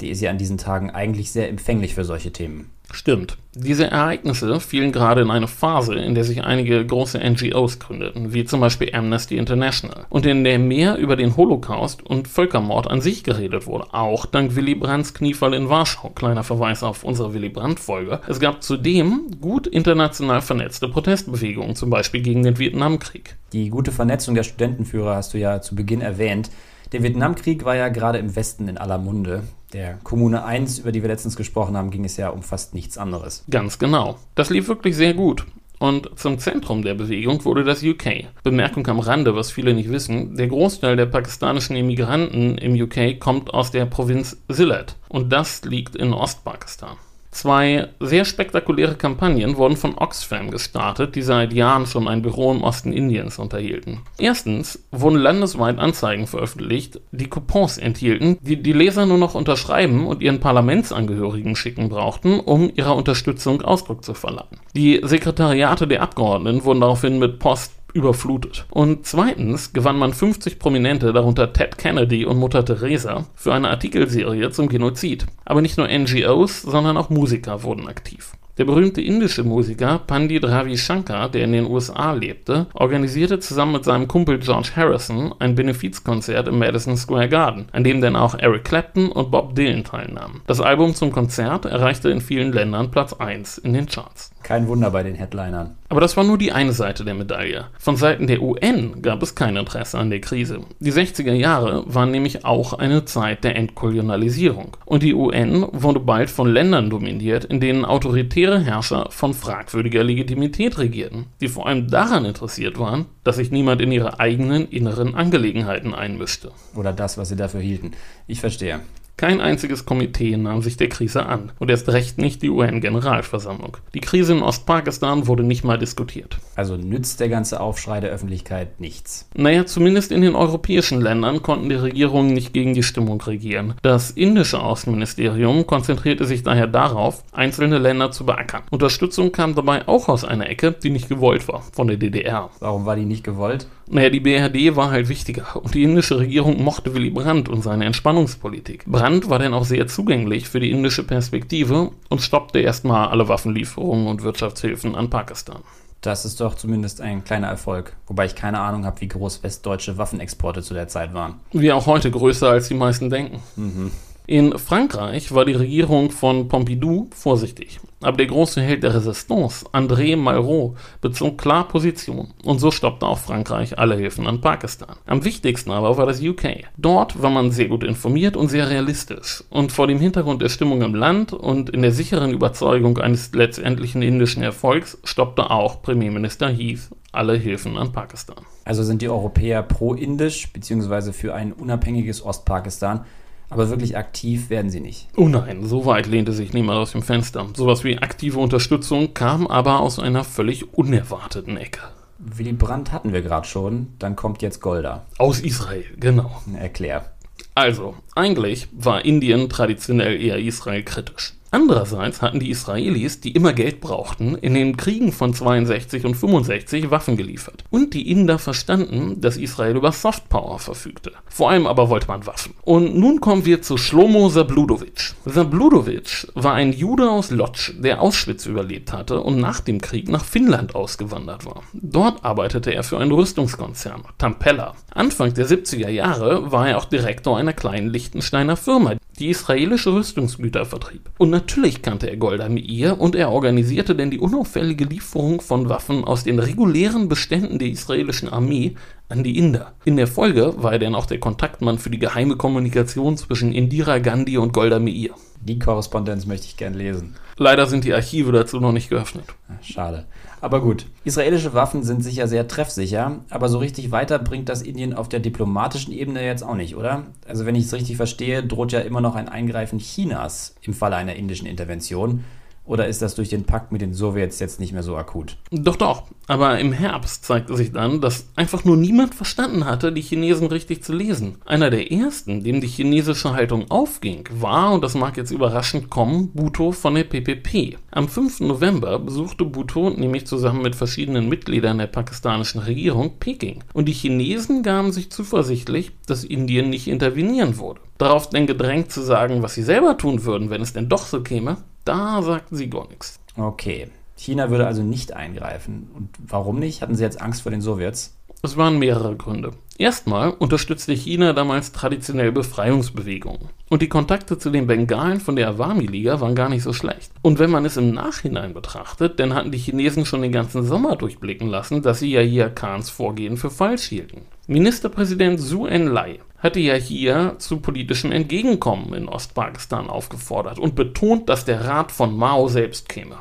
Die ist ja an diesen Tagen eigentlich sehr empfänglich für solche Themen. Stimmt. Diese Ereignisse fielen gerade in eine Phase, in der sich einige große NGOs gründeten, wie zum Beispiel Amnesty International, und in der mehr über den Holocaust und Völkermord an sich geredet wurde, auch dank Willy Brandts Kniefall in Warschau. Kleiner Verweis auf unsere Willy Brandt-Folge. Es gab zudem gut international vernetzte Protestbewegungen, zum Beispiel gegen den Vietnamkrieg. Die gute Vernetzung der Studentenführer hast du ja zu Beginn erwähnt. Der Vietnamkrieg war ja gerade im Westen in aller Munde. Der Kommune 1, über die wir letztens gesprochen haben, ging es ja um fast nichts anderes. Ganz genau. Das lief wirklich sehr gut. Und zum Zentrum der Bewegung wurde das UK. Bemerkung am Rande, was viele nicht wissen, der Großteil der pakistanischen Immigranten im UK kommt aus der Provinz Sylhet. Und das liegt in Ostpakistan. Zwei sehr spektakuläre Kampagnen wurden von Oxfam gestartet, die seit Jahren schon ein Büro im Osten Indiens unterhielten. Erstens wurden landesweit Anzeigen veröffentlicht, die Coupons enthielten, die die Leser nur noch unterschreiben und ihren Parlamentsangehörigen schicken brauchten, um ihrer Unterstützung Ausdruck zu verleihen. Die Sekretariate der Abgeordneten wurden daraufhin mit Post überflutet. Und zweitens gewann man 50 Prominente, darunter Ted Kennedy und Mutter Teresa, für eine Artikelserie zum Genozid. Aber nicht nur NGOs, sondern auch Musiker wurden aktiv. Der berühmte indische Musiker Pandit Ravi Shankar, der in den USA lebte, organisierte zusammen mit seinem Kumpel George Harrison ein Benefizkonzert im Madison Square Garden, an dem dann auch Eric Clapton und Bob Dylan teilnahmen. Das Album zum Konzert erreichte in vielen Ländern Platz 1 in den Charts. Kein Wunder bei den Headlinern. Aber das war nur die eine Seite der Medaille. Von Seiten der UN gab es kein Interesse an der Krise. Die 60er Jahre waren nämlich auch eine Zeit der Entkolonialisierung. Und die UN wurde bald von Ländern dominiert, in denen autoritäre Herrscher von fragwürdiger Legitimität regierten, die vor allem daran interessiert waren, dass sich niemand in ihre eigenen inneren Angelegenheiten einmischte. Oder das, was sie dafür hielten. Ich verstehe. Kein einziges Komitee nahm sich der Krise an und erst recht nicht die UN-Generalversammlung. Die Krise in Ostpakistan wurde nicht mal diskutiert. Also nützt der ganze Aufschrei der Öffentlichkeit nichts. Naja, zumindest in den europäischen Ländern konnten die Regierungen nicht gegen die Stimmung regieren. Das indische Außenministerium konzentrierte sich daher darauf, einzelne Länder zu beackern. Unterstützung kam dabei auch aus einer Ecke, die nicht gewollt war, von der DDR. Warum war die nicht gewollt? Naja, die BRD war halt wichtiger und die indische Regierung mochte Willy Brandt und seine Entspannungspolitik. Brandt war dann auch sehr zugänglich für die indische Perspektive und stoppte erstmal alle Waffenlieferungen und Wirtschaftshilfen an Pakistan. Das ist doch zumindest ein kleiner Erfolg. Wobei ich keine Ahnung habe, wie groß westdeutsche Waffenexporte zu der Zeit waren. Wie auch heute größer, als die meisten denken. Mhm. In Frankreich war die Regierung von Pompidou vorsichtig. Aber der große Held der Resistance, André Malraux, bezog klar Position und so stoppte auch Frankreich alle Hilfen an Pakistan. Am wichtigsten aber war das UK. Dort war man sehr gut informiert und sehr realistisch. Und vor dem Hintergrund der Stimmung im Land und in der sicheren Überzeugung eines letztendlichen indischen Erfolgs stoppte auch Premierminister Heath alle Hilfen an Pakistan. Also sind die Europäer pro-indisch bzw. für ein unabhängiges Ostpakistan aber wirklich aktiv werden sie nicht. Oh nein, so weit lehnte sich niemand aus dem Fenster. Sowas wie aktive Unterstützung kam aber aus einer völlig unerwarteten Ecke. Willy Brandt hatten wir gerade schon, dann kommt jetzt Golda. Aus Israel, genau. Erklär. Also, eigentlich war Indien traditionell eher Israel kritisch. Andererseits hatten die Israelis, die immer Geld brauchten, in den Kriegen von 62 und 65 Waffen geliefert. Und die Inder verstanden, dass Israel über Softpower verfügte. Vor allem aber wollte man Waffen. Und nun kommen wir zu Shlomo Zabludovic. Zabludovic war ein Jude aus Lodz, der Auschwitz überlebt hatte und nach dem Krieg nach Finnland ausgewandert war. Dort arbeitete er für einen Rüstungskonzern, Tampella. Anfang der 70er Jahre war er auch Direktor einer kleinen Liechtensteiner Firma, die israelische Rüstungsgüter vertrieb. Und natürlich kannte er Golda Meir und er organisierte denn die unauffällige Lieferung von Waffen aus den regulären Beständen der israelischen Armee an die Inder. In der Folge war er dann auch der Kontaktmann für die geheime Kommunikation zwischen Indira Gandhi und Golda Meir. Die Korrespondenz möchte ich gern lesen. Leider sind die Archive dazu noch nicht geöffnet. Schade. Aber gut. Israelische Waffen sind sicher sehr treffsicher, aber so richtig weiter bringt das Indien auf der diplomatischen Ebene jetzt auch nicht, oder? Also wenn ich es richtig verstehe, droht ja immer noch ein Eingreifen Chinas im Falle einer indischen Intervention. Oder ist das durch den Pakt mit den Sowjets jetzt nicht mehr so akut? Doch, doch. Aber im Herbst zeigte sich dann, dass einfach nur niemand verstanden hatte, die Chinesen richtig zu lesen. Einer der ersten, dem die chinesische Haltung aufging, war, und das mag jetzt überraschend kommen, Bhutto von der PPP. Am 5. November besuchte Bhutto nämlich zusammen mit verschiedenen Mitgliedern der pakistanischen Regierung Peking. Und die Chinesen gaben sich zuversichtlich, dass Indien nicht intervenieren würde. Darauf denn gedrängt zu sagen, was sie selber tun würden, wenn es denn doch so käme, da sagten sie gar nichts. Okay. China würde also nicht eingreifen. Und warum nicht? Hatten sie jetzt Angst vor den Sowjets? Es waren mehrere Gründe. Erstmal unterstützte China damals traditionell Befreiungsbewegungen. Und die Kontakte zu den Bengalen von der Awami-Liga waren gar nicht so schlecht. Und wenn man es im Nachhinein betrachtet, dann hatten die Chinesen schon den ganzen Sommer durchblicken lassen, dass sie Yahya Khans Vorgehen für falsch hielten. Ministerpräsident Su Enlai hatte ja hier zu politischem Entgegenkommen in Ostpakistan aufgefordert und betont, dass der Rat von Mao selbst käme.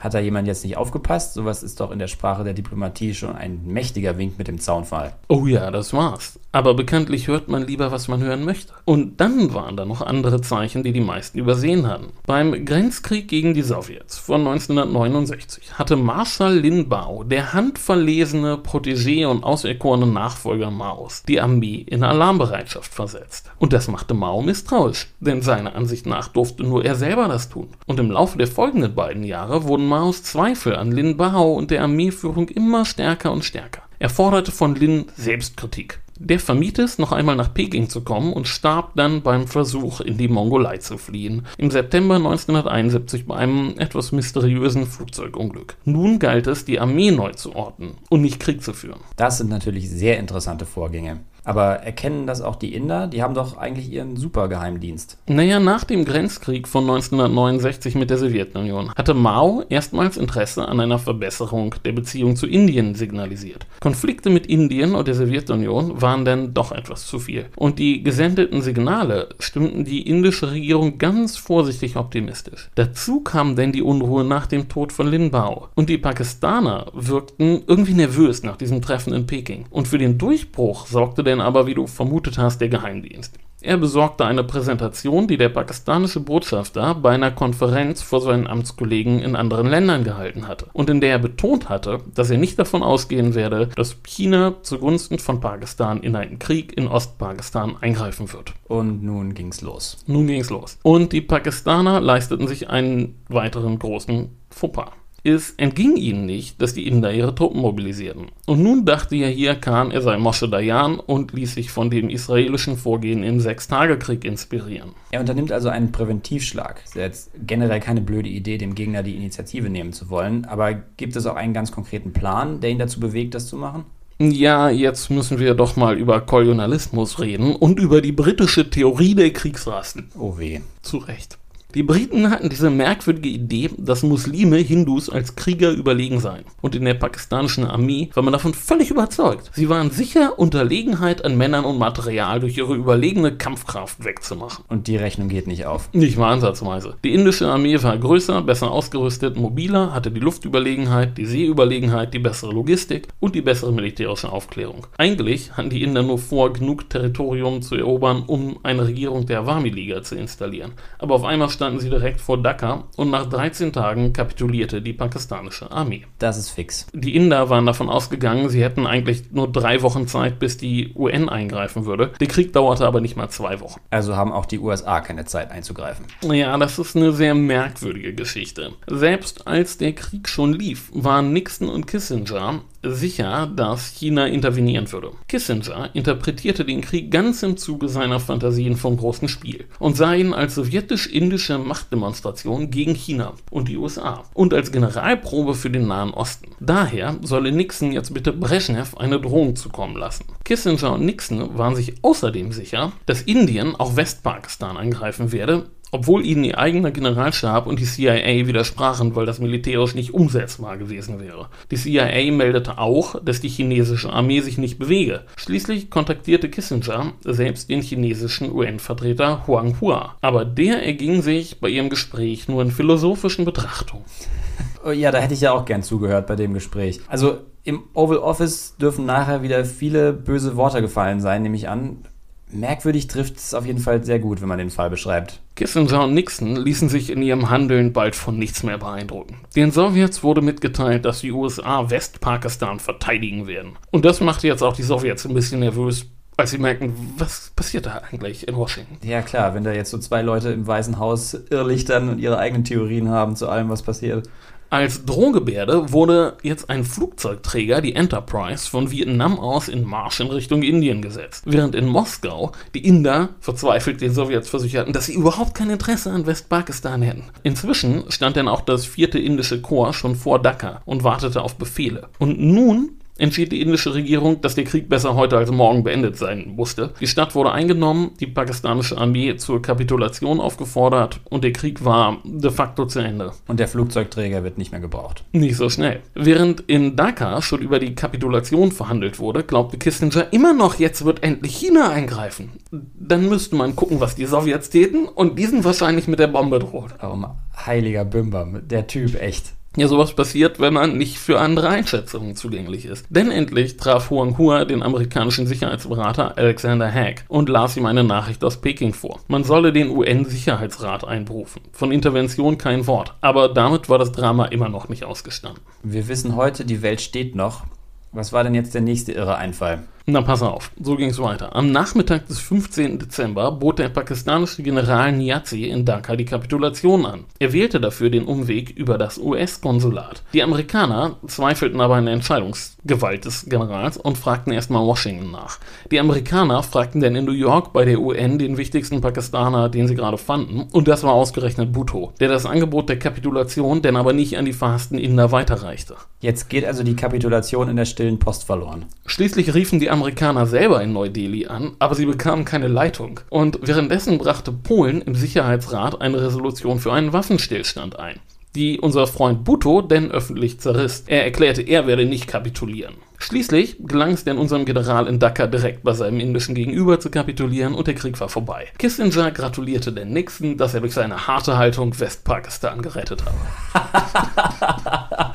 Hat da jemand jetzt nicht aufgepasst? Sowas ist doch in der Sprache der Diplomatie schon ein mächtiger Wink mit dem Zaunfall. Oh ja, das war's. Aber bekanntlich hört man lieber, was man hören möchte. Und dann waren da noch andere Zeichen, die die meisten übersehen hatten. Beim Grenzkrieg gegen die Sowjets von 1969 hatte Marschall Lin Bao, der handverlesene Protégé und auserkorene Nachfolger Maos, die Armee in Alarmbereitschaft versetzt. Und das machte Mao misstrauisch, denn seiner Ansicht nach durfte nur er selber das tun. Und im Laufe der folgenden beiden Jahre wurden Maos Zweifel an Lin Bao und der Armeeführung immer stärker und stärker. Er forderte von Lin Selbstkritik. Der vermied es, noch einmal nach Peking zu kommen und starb dann beim Versuch, in die Mongolei zu fliehen. Im September 1971 bei einem etwas mysteriösen Flugzeugunglück. Nun galt es, die Armee neu zu ordnen und nicht Krieg zu führen. Das sind natürlich sehr interessante Vorgänge. Aber erkennen das auch die Inder? Die haben doch eigentlich ihren Supergeheimdienst. Naja, nach dem Grenzkrieg von 1969 mit der Sowjetunion hatte Mao erstmals Interesse an einer Verbesserung der Beziehung zu Indien signalisiert. Konflikte mit Indien und der Sowjetunion waren dann doch etwas zu viel. Und die gesendeten Signale stimmten die indische Regierung ganz vorsichtig optimistisch. Dazu kam denn die Unruhe nach dem Tod von Lin Bao. Und die Pakistaner wirkten irgendwie nervös nach diesem Treffen in Peking. Und für den Durchbruch sorgte der denn aber, wie du vermutet hast, der Geheimdienst. Er besorgte eine Präsentation, die der pakistanische Botschafter bei einer Konferenz vor seinen Amtskollegen in anderen Ländern gehalten hatte und in der er betont hatte, dass er nicht davon ausgehen werde, dass China zugunsten von Pakistan in einen Krieg in Ostpakistan eingreifen wird. Und nun ging's los. Nun ging's los. Und die Pakistaner leisteten sich einen weiteren großen Fauxpas. Es entging ihnen nicht, dass die Inder ihre Truppen mobilisierten. Und nun dachte Yahya Khan, er sei Moshe Dayan und ließ sich von dem israelischen Vorgehen im Sechstagekrieg inspirieren. Er unternimmt also einen Präventivschlag. Ist jetzt generell keine blöde Idee, dem Gegner die Initiative nehmen zu wollen, aber gibt es auch einen ganz konkreten Plan, der ihn dazu bewegt, das zu machen? Ja, jetzt müssen wir doch mal über Kolonialismus reden und über die britische Theorie der Kriegsrassen. Oh weh. Zu Recht. Die Briten hatten diese merkwürdige Idee, dass Muslime Hindus als Krieger überlegen seien. Und in der pakistanischen Armee war man davon völlig überzeugt. Sie waren sicher, Unterlegenheit an Männern und Material durch ihre überlegene Kampfkraft wegzumachen. Und die Rechnung geht nicht auf. Nicht mal ansatzweise. Die indische Armee war größer, besser ausgerüstet, mobiler, hatte die Luftüberlegenheit, die Seeüberlegenheit, die bessere Logistik und die bessere militärische Aufklärung. Eigentlich hatten die Inder nur vor, genug Territorium zu erobern, um eine Regierung der Awami-Liga zu installieren. Aber auf einmal standen sie direkt vor Dhaka und nach 13 Tagen kapitulierte die pakistanische Armee. Das ist fix. Die Inder waren davon ausgegangen, sie hätten eigentlich nur drei Wochen Zeit, bis die UN eingreifen würde. Der Krieg dauerte aber nicht mal zwei Wochen. Also haben auch die USA keine Zeit einzugreifen. Ja, das ist eine sehr merkwürdige Geschichte. Selbst als der Krieg schon lief, waren Nixon und Kissinger sicher, dass China intervenieren würde. Kissinger interpretierte den Krieg ganz im Zuge seiner Fantasien vom großen Spiel und sah ihn als sowjetisch-indische Machtdemonstration gegen China und die USA und als Generalprobe für den Nahen Osten. Daher solle Nixon jetzt bitte Brezhnev eine Drohung zukommen lassen. Kissinger und Nixon waren sich außerdem sicher, dass Indien auch Westpakistan angreifen werde, obwohl ihnen ihr eigener Generalstab und die CIA widersprachen, weil das militärisch nicht umsetzbar gewesen wäre. Die CIA meldete auch, dass die chinesische Armee sich nicht bewege. Schließlich kontaktierte Kissinger selbst den chinesischen UN-Vertreter Huang Hua, aber der erging sich bei ihrem Gespräch nur in philosophischen Betrachtungen. Oh ja, da hätte ich ja auch gern zugehört bei dem Gespräch. Also im Oval Office dürfen nachher wieder viele böse Worte gefallen sein, nehme ich an merkwürdig trifft es auf jeden Fall sehr gut, wenn man den Fall beschreibt. Kissinger und Nixon ließen sich in ihrem Handeln bald von nichts mehr beeindrucken. Den Sowjets wurde mitgeteilt, dass die USA Westpakistan verteidigen werden. Und das machte jetzt auch die Sowjets ein bisschen nervös, als sie merken, was passiert da eigentlich in Washington? Ja klar, wenn da jetzt so zwei Leute im Weißen Haus irrlichtern und ihre eigenen Theorien haben zu allem, was passiert. Als Drohgebärde wurde jetzt ein Flugzeugträger, die Enterprise, von Vietnam aus in Marsch in Richtung Indien gesetzt. Während in Moskau die Inder verzweifelt den Sowjets versicherten, dass sie überhaupt kein Interesse an Westpakistan hätten. Inzwischen stand dann auch das vierte indische Korps schon vor Dhaka und wartete auf Befehle. Und nun entschied die indische Regierung, dass der Krieg besser heute als morgen beendet sein musste. Die Stadt wurde eingenommen, die pakistanische Armee zur Kapitulation aufgefordert und der Krieg war de facto zu Ende. Und der Flugzeugträger wird nicht mehr gebraucht. Nicht so schnell. Während in Dhaka schon über die Kapitulation verhandelt wurde, glaubte Kissinger immer noch, jetzt wird endlich China eingreifen. Dann müsste man gucken, was die Sowjets täten und diesen wahrscheinlich mit der Bombe droht. Oh, heiliger Bimbam, der Typ echt. Ja, sowas passiert, wenn man nicht für andere Einschätzungen zugänglich ist. Denn endlich traf Huang Hua den amerikanischen Sicherheitsberater Alexander Haig und las ihm eine Nachricht aus Peking vor. Man solle den UN-Sicherheitsrat einberufen. Von Intervention kein Wort. Aber damit war das Drama immer noch nicht ausgestanden. Wir wissen heute, die Welt steht noch. Was war denn jetzt der nächste irre Einfall? Na, pass auf, so ging es weiter. Am Nachmittag des 15. Dezember bot der pakistanische General Niazi in Dhaka die Kapitulation an. Er wählte dafür den Umweg über das US-Konsulat. Die Amerikaner zweifelten aber an der Entscheidungsgewalt des Generals und fragten erstmal Washington nach. Die Amerikaner fragten dann in New York bei der UN den wichtigsten Pakistaner, den sie gerade fanden, und das war ausgerechnet Bhutto, der das Angebot der Kapitulation denn aber nicht an die verhassten Inder weiterreichte. Jetzt geht also die Kapitulation in der stillen Post verloren. Schließlich riefen die Amerikaner selber in Neu-Delhi an, aber sie bekamen keine Leitung. Und währenddessen brachte Polen im Sicherheitsrat eine Resolution für einen Waffenstillstand ein, die unser Freund Bhutto denn öffentlich zerriss. Er erklärte, er werde nicht kapitulieren. Schließlich gelang es denn unserem General in Dhaka direkt bei seinem indischen Gegenüber zu kapitulieren und der Krieg war vorbei. Kissinger gratulierte den Nixon, dass er durch seine harte Haltung Westpakistan gerettet habe.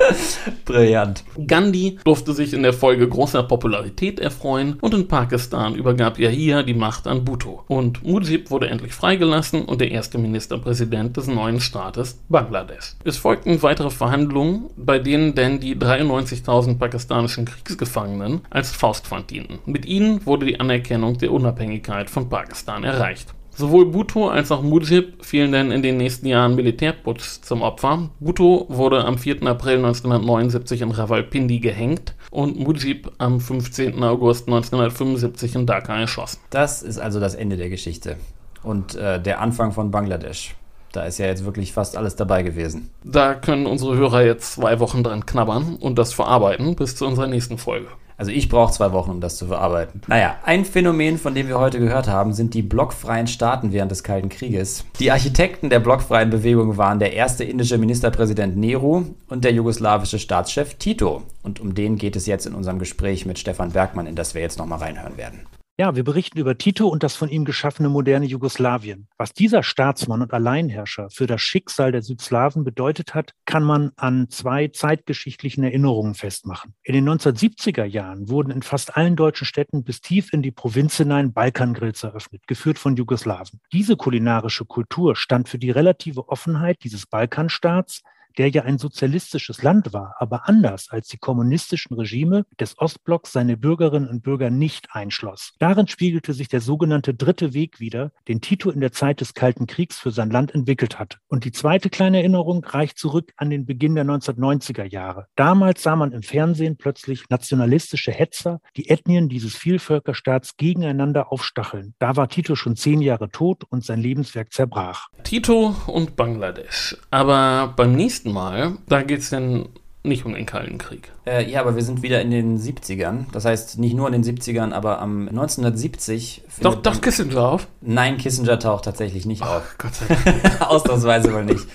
[LAUGHS] Brillant. Gandhi durfte sich in der Folge großer Popularität erfreuen und in Pakistan übergab Yahya die Macht an Bhutto. Und Mujib wurde endlich freigelassen und der erste Ministerpräsident des neuen Staates Bangladesch. Es folgten weitere Verhandlungen, bei denen denn die 93.000 pakistanischen Kriegs Kriegsgefangenen als Faustpfand dienten. Mit ihnen wurde die Anerkennung der Unabhängigkeit von Pakistan erreicht. Sowohl Bhutto als auch Mujib fielen dann in den nächsten Jahren Militärputsch zum Opfer. Bhutto wurde am 4. April 1979 in Rawalpindi gehängt und Mujib am 15. August 1975 in Dhaka erschossen. Das ist also das Ende der Geschichte und äh, der Anfang von Bangladesch. Da ist ja jetzt wirklich fast alles dabei gewesen. Da können unsere Hörer jetzt zwei Wochen dran knabbern und das verarbeiten bis zu unserer nächsten Folge. Also ich brauche zwei Wochen, um das zu verarbeiten. Naja, ein Phänomen, von dem wir heute gehört haben, sind die blockfreien Staaten während des Kalten Krieges. Die Architekten der blockfreien Bewegung waren der erste indische Ministerpräsident Nehru und der jugoslawische Staatschef Tito. Und um den geht es jetzt in unserem Gespräch mit Stefan Bergmann, in das wir jetzt nochmal reinhören werden. Ja, wir berichten über Tito und das von ihm geschaffene moderne Jugoslawien. Was dieser Staatsmann und Alleinherrscher für das Schicksal der Südslawen bedeutet hat, kann man an zwei zeitgeschichtlichen Erinnerungen festmachen. In den 1970er Jahren wurden in fast allen deutschen Städten bis tief in die Provinz hinein Balkangrills eröffnet, geführt von Jugoslawen. Diese kulinarische Kultur stand für die relative Offenheit dieses Balkanstaats der ja ein sozialistisches Land war, aber anders als die kommunistischen Regime des Ostblocks seine Bürgerinnen und Bürger nicht einschloss. Darin spiegelte sich der sogenannte dritte Weg wider, den Tito in der Zeit des Kalten Kriegs für sein Land entwickelt hat. Und die zweite kleine Erinnerung reicht zurück an den Beginn der 1990er Jahre. Damals sah man im Fernsehen plötzlich nationalistische Hetzer, die Ethnien dieses Vielvölkerstaats gegeneinander aufstacheln. Da war Tito schon zehn Jahre tot und sein Lebenswerk zerbrach. Tito und Bangladesch. Aber beim nächsten nächsten Mal, da geht es dann nicht um den Kalten Krieg. Äh, ja, aber wir sind wieder in den 70ern. Das heißt, nicht nur in den 70ern, aber am 1970. Doch, doch Kissinger auf? Nein, Kissinger taucht tatsächlich nicht Ach, auf. Gott sei [LAUGHS] Dank. Ausnahmsweise mal nicht.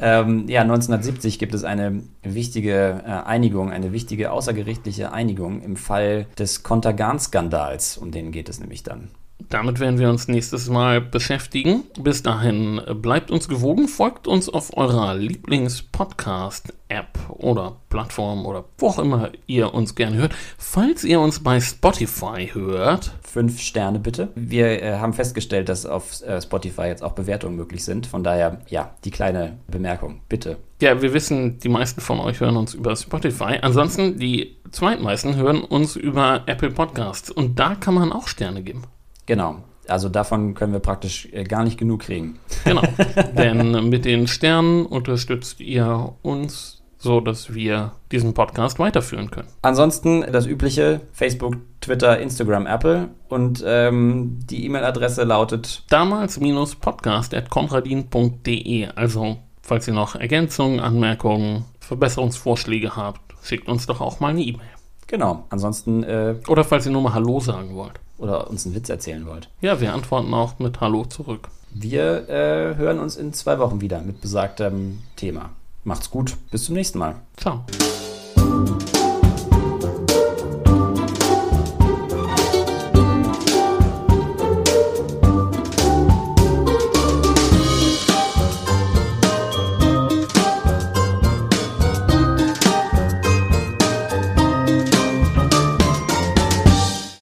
Ähm, ja, 1970 gibt es eine wichtige äh, Einigung, eine wichtige außergerichtliche Einigung im Fall des Kontergan-Skandals. Um den geht es nämlich dann. Damit werden wir uns nächstes Mal beschäftigen. Bis dahin bleibt uns gewogen, folgt uns auf eurer Lieblings-Podcast-App oder Plattform oder wo auch immer ihr uns gerne hört. Falls ihr uns bei Spotify hört. Fünf Sterne bitte. Wir äh, haben festgestellt, dass auf äh, Spotify jetzt auch Bewertungen möglich sind. Von daher, ja, die kleine Bemerkung, bitte. Ja, wir wissen, die meisten von euch hören uns über Spotify. Ansonsten, die zweitmeisten hören uns über Apple Podcasts. Und da kann man auch Sterne geben. Genau. Also davon können wir praktisch äh, gar nicht genug kriegen. Genau. [LAUGHS] Denn mit den Sternen unterstützt ihr uns so, dass wir diesen Podcast weiterführen können. Ansonsten das übliche Facebook, Twitter, Instagram, Apple und ähm, die E-Mail-Adresse lautet damals-podcast.konradin.de. Also, falls ihr noch Ergänzungen, Anmerkungen, Verbesserungsvorschläge habt, schickt uns doch auch mal eine E-Mail. Genau. Ansonsten. Äh, Oder falls ihr nur mal Hallo sagen wollt oder uns einen Witz erzählen wollt. Ja, wir antworten auch mit Hallo zurück. Wir äh, hören uns in zwei Wochen wieder mit besagtem Thema. Macht's gut, bis zum nächsten Mal. Ciao.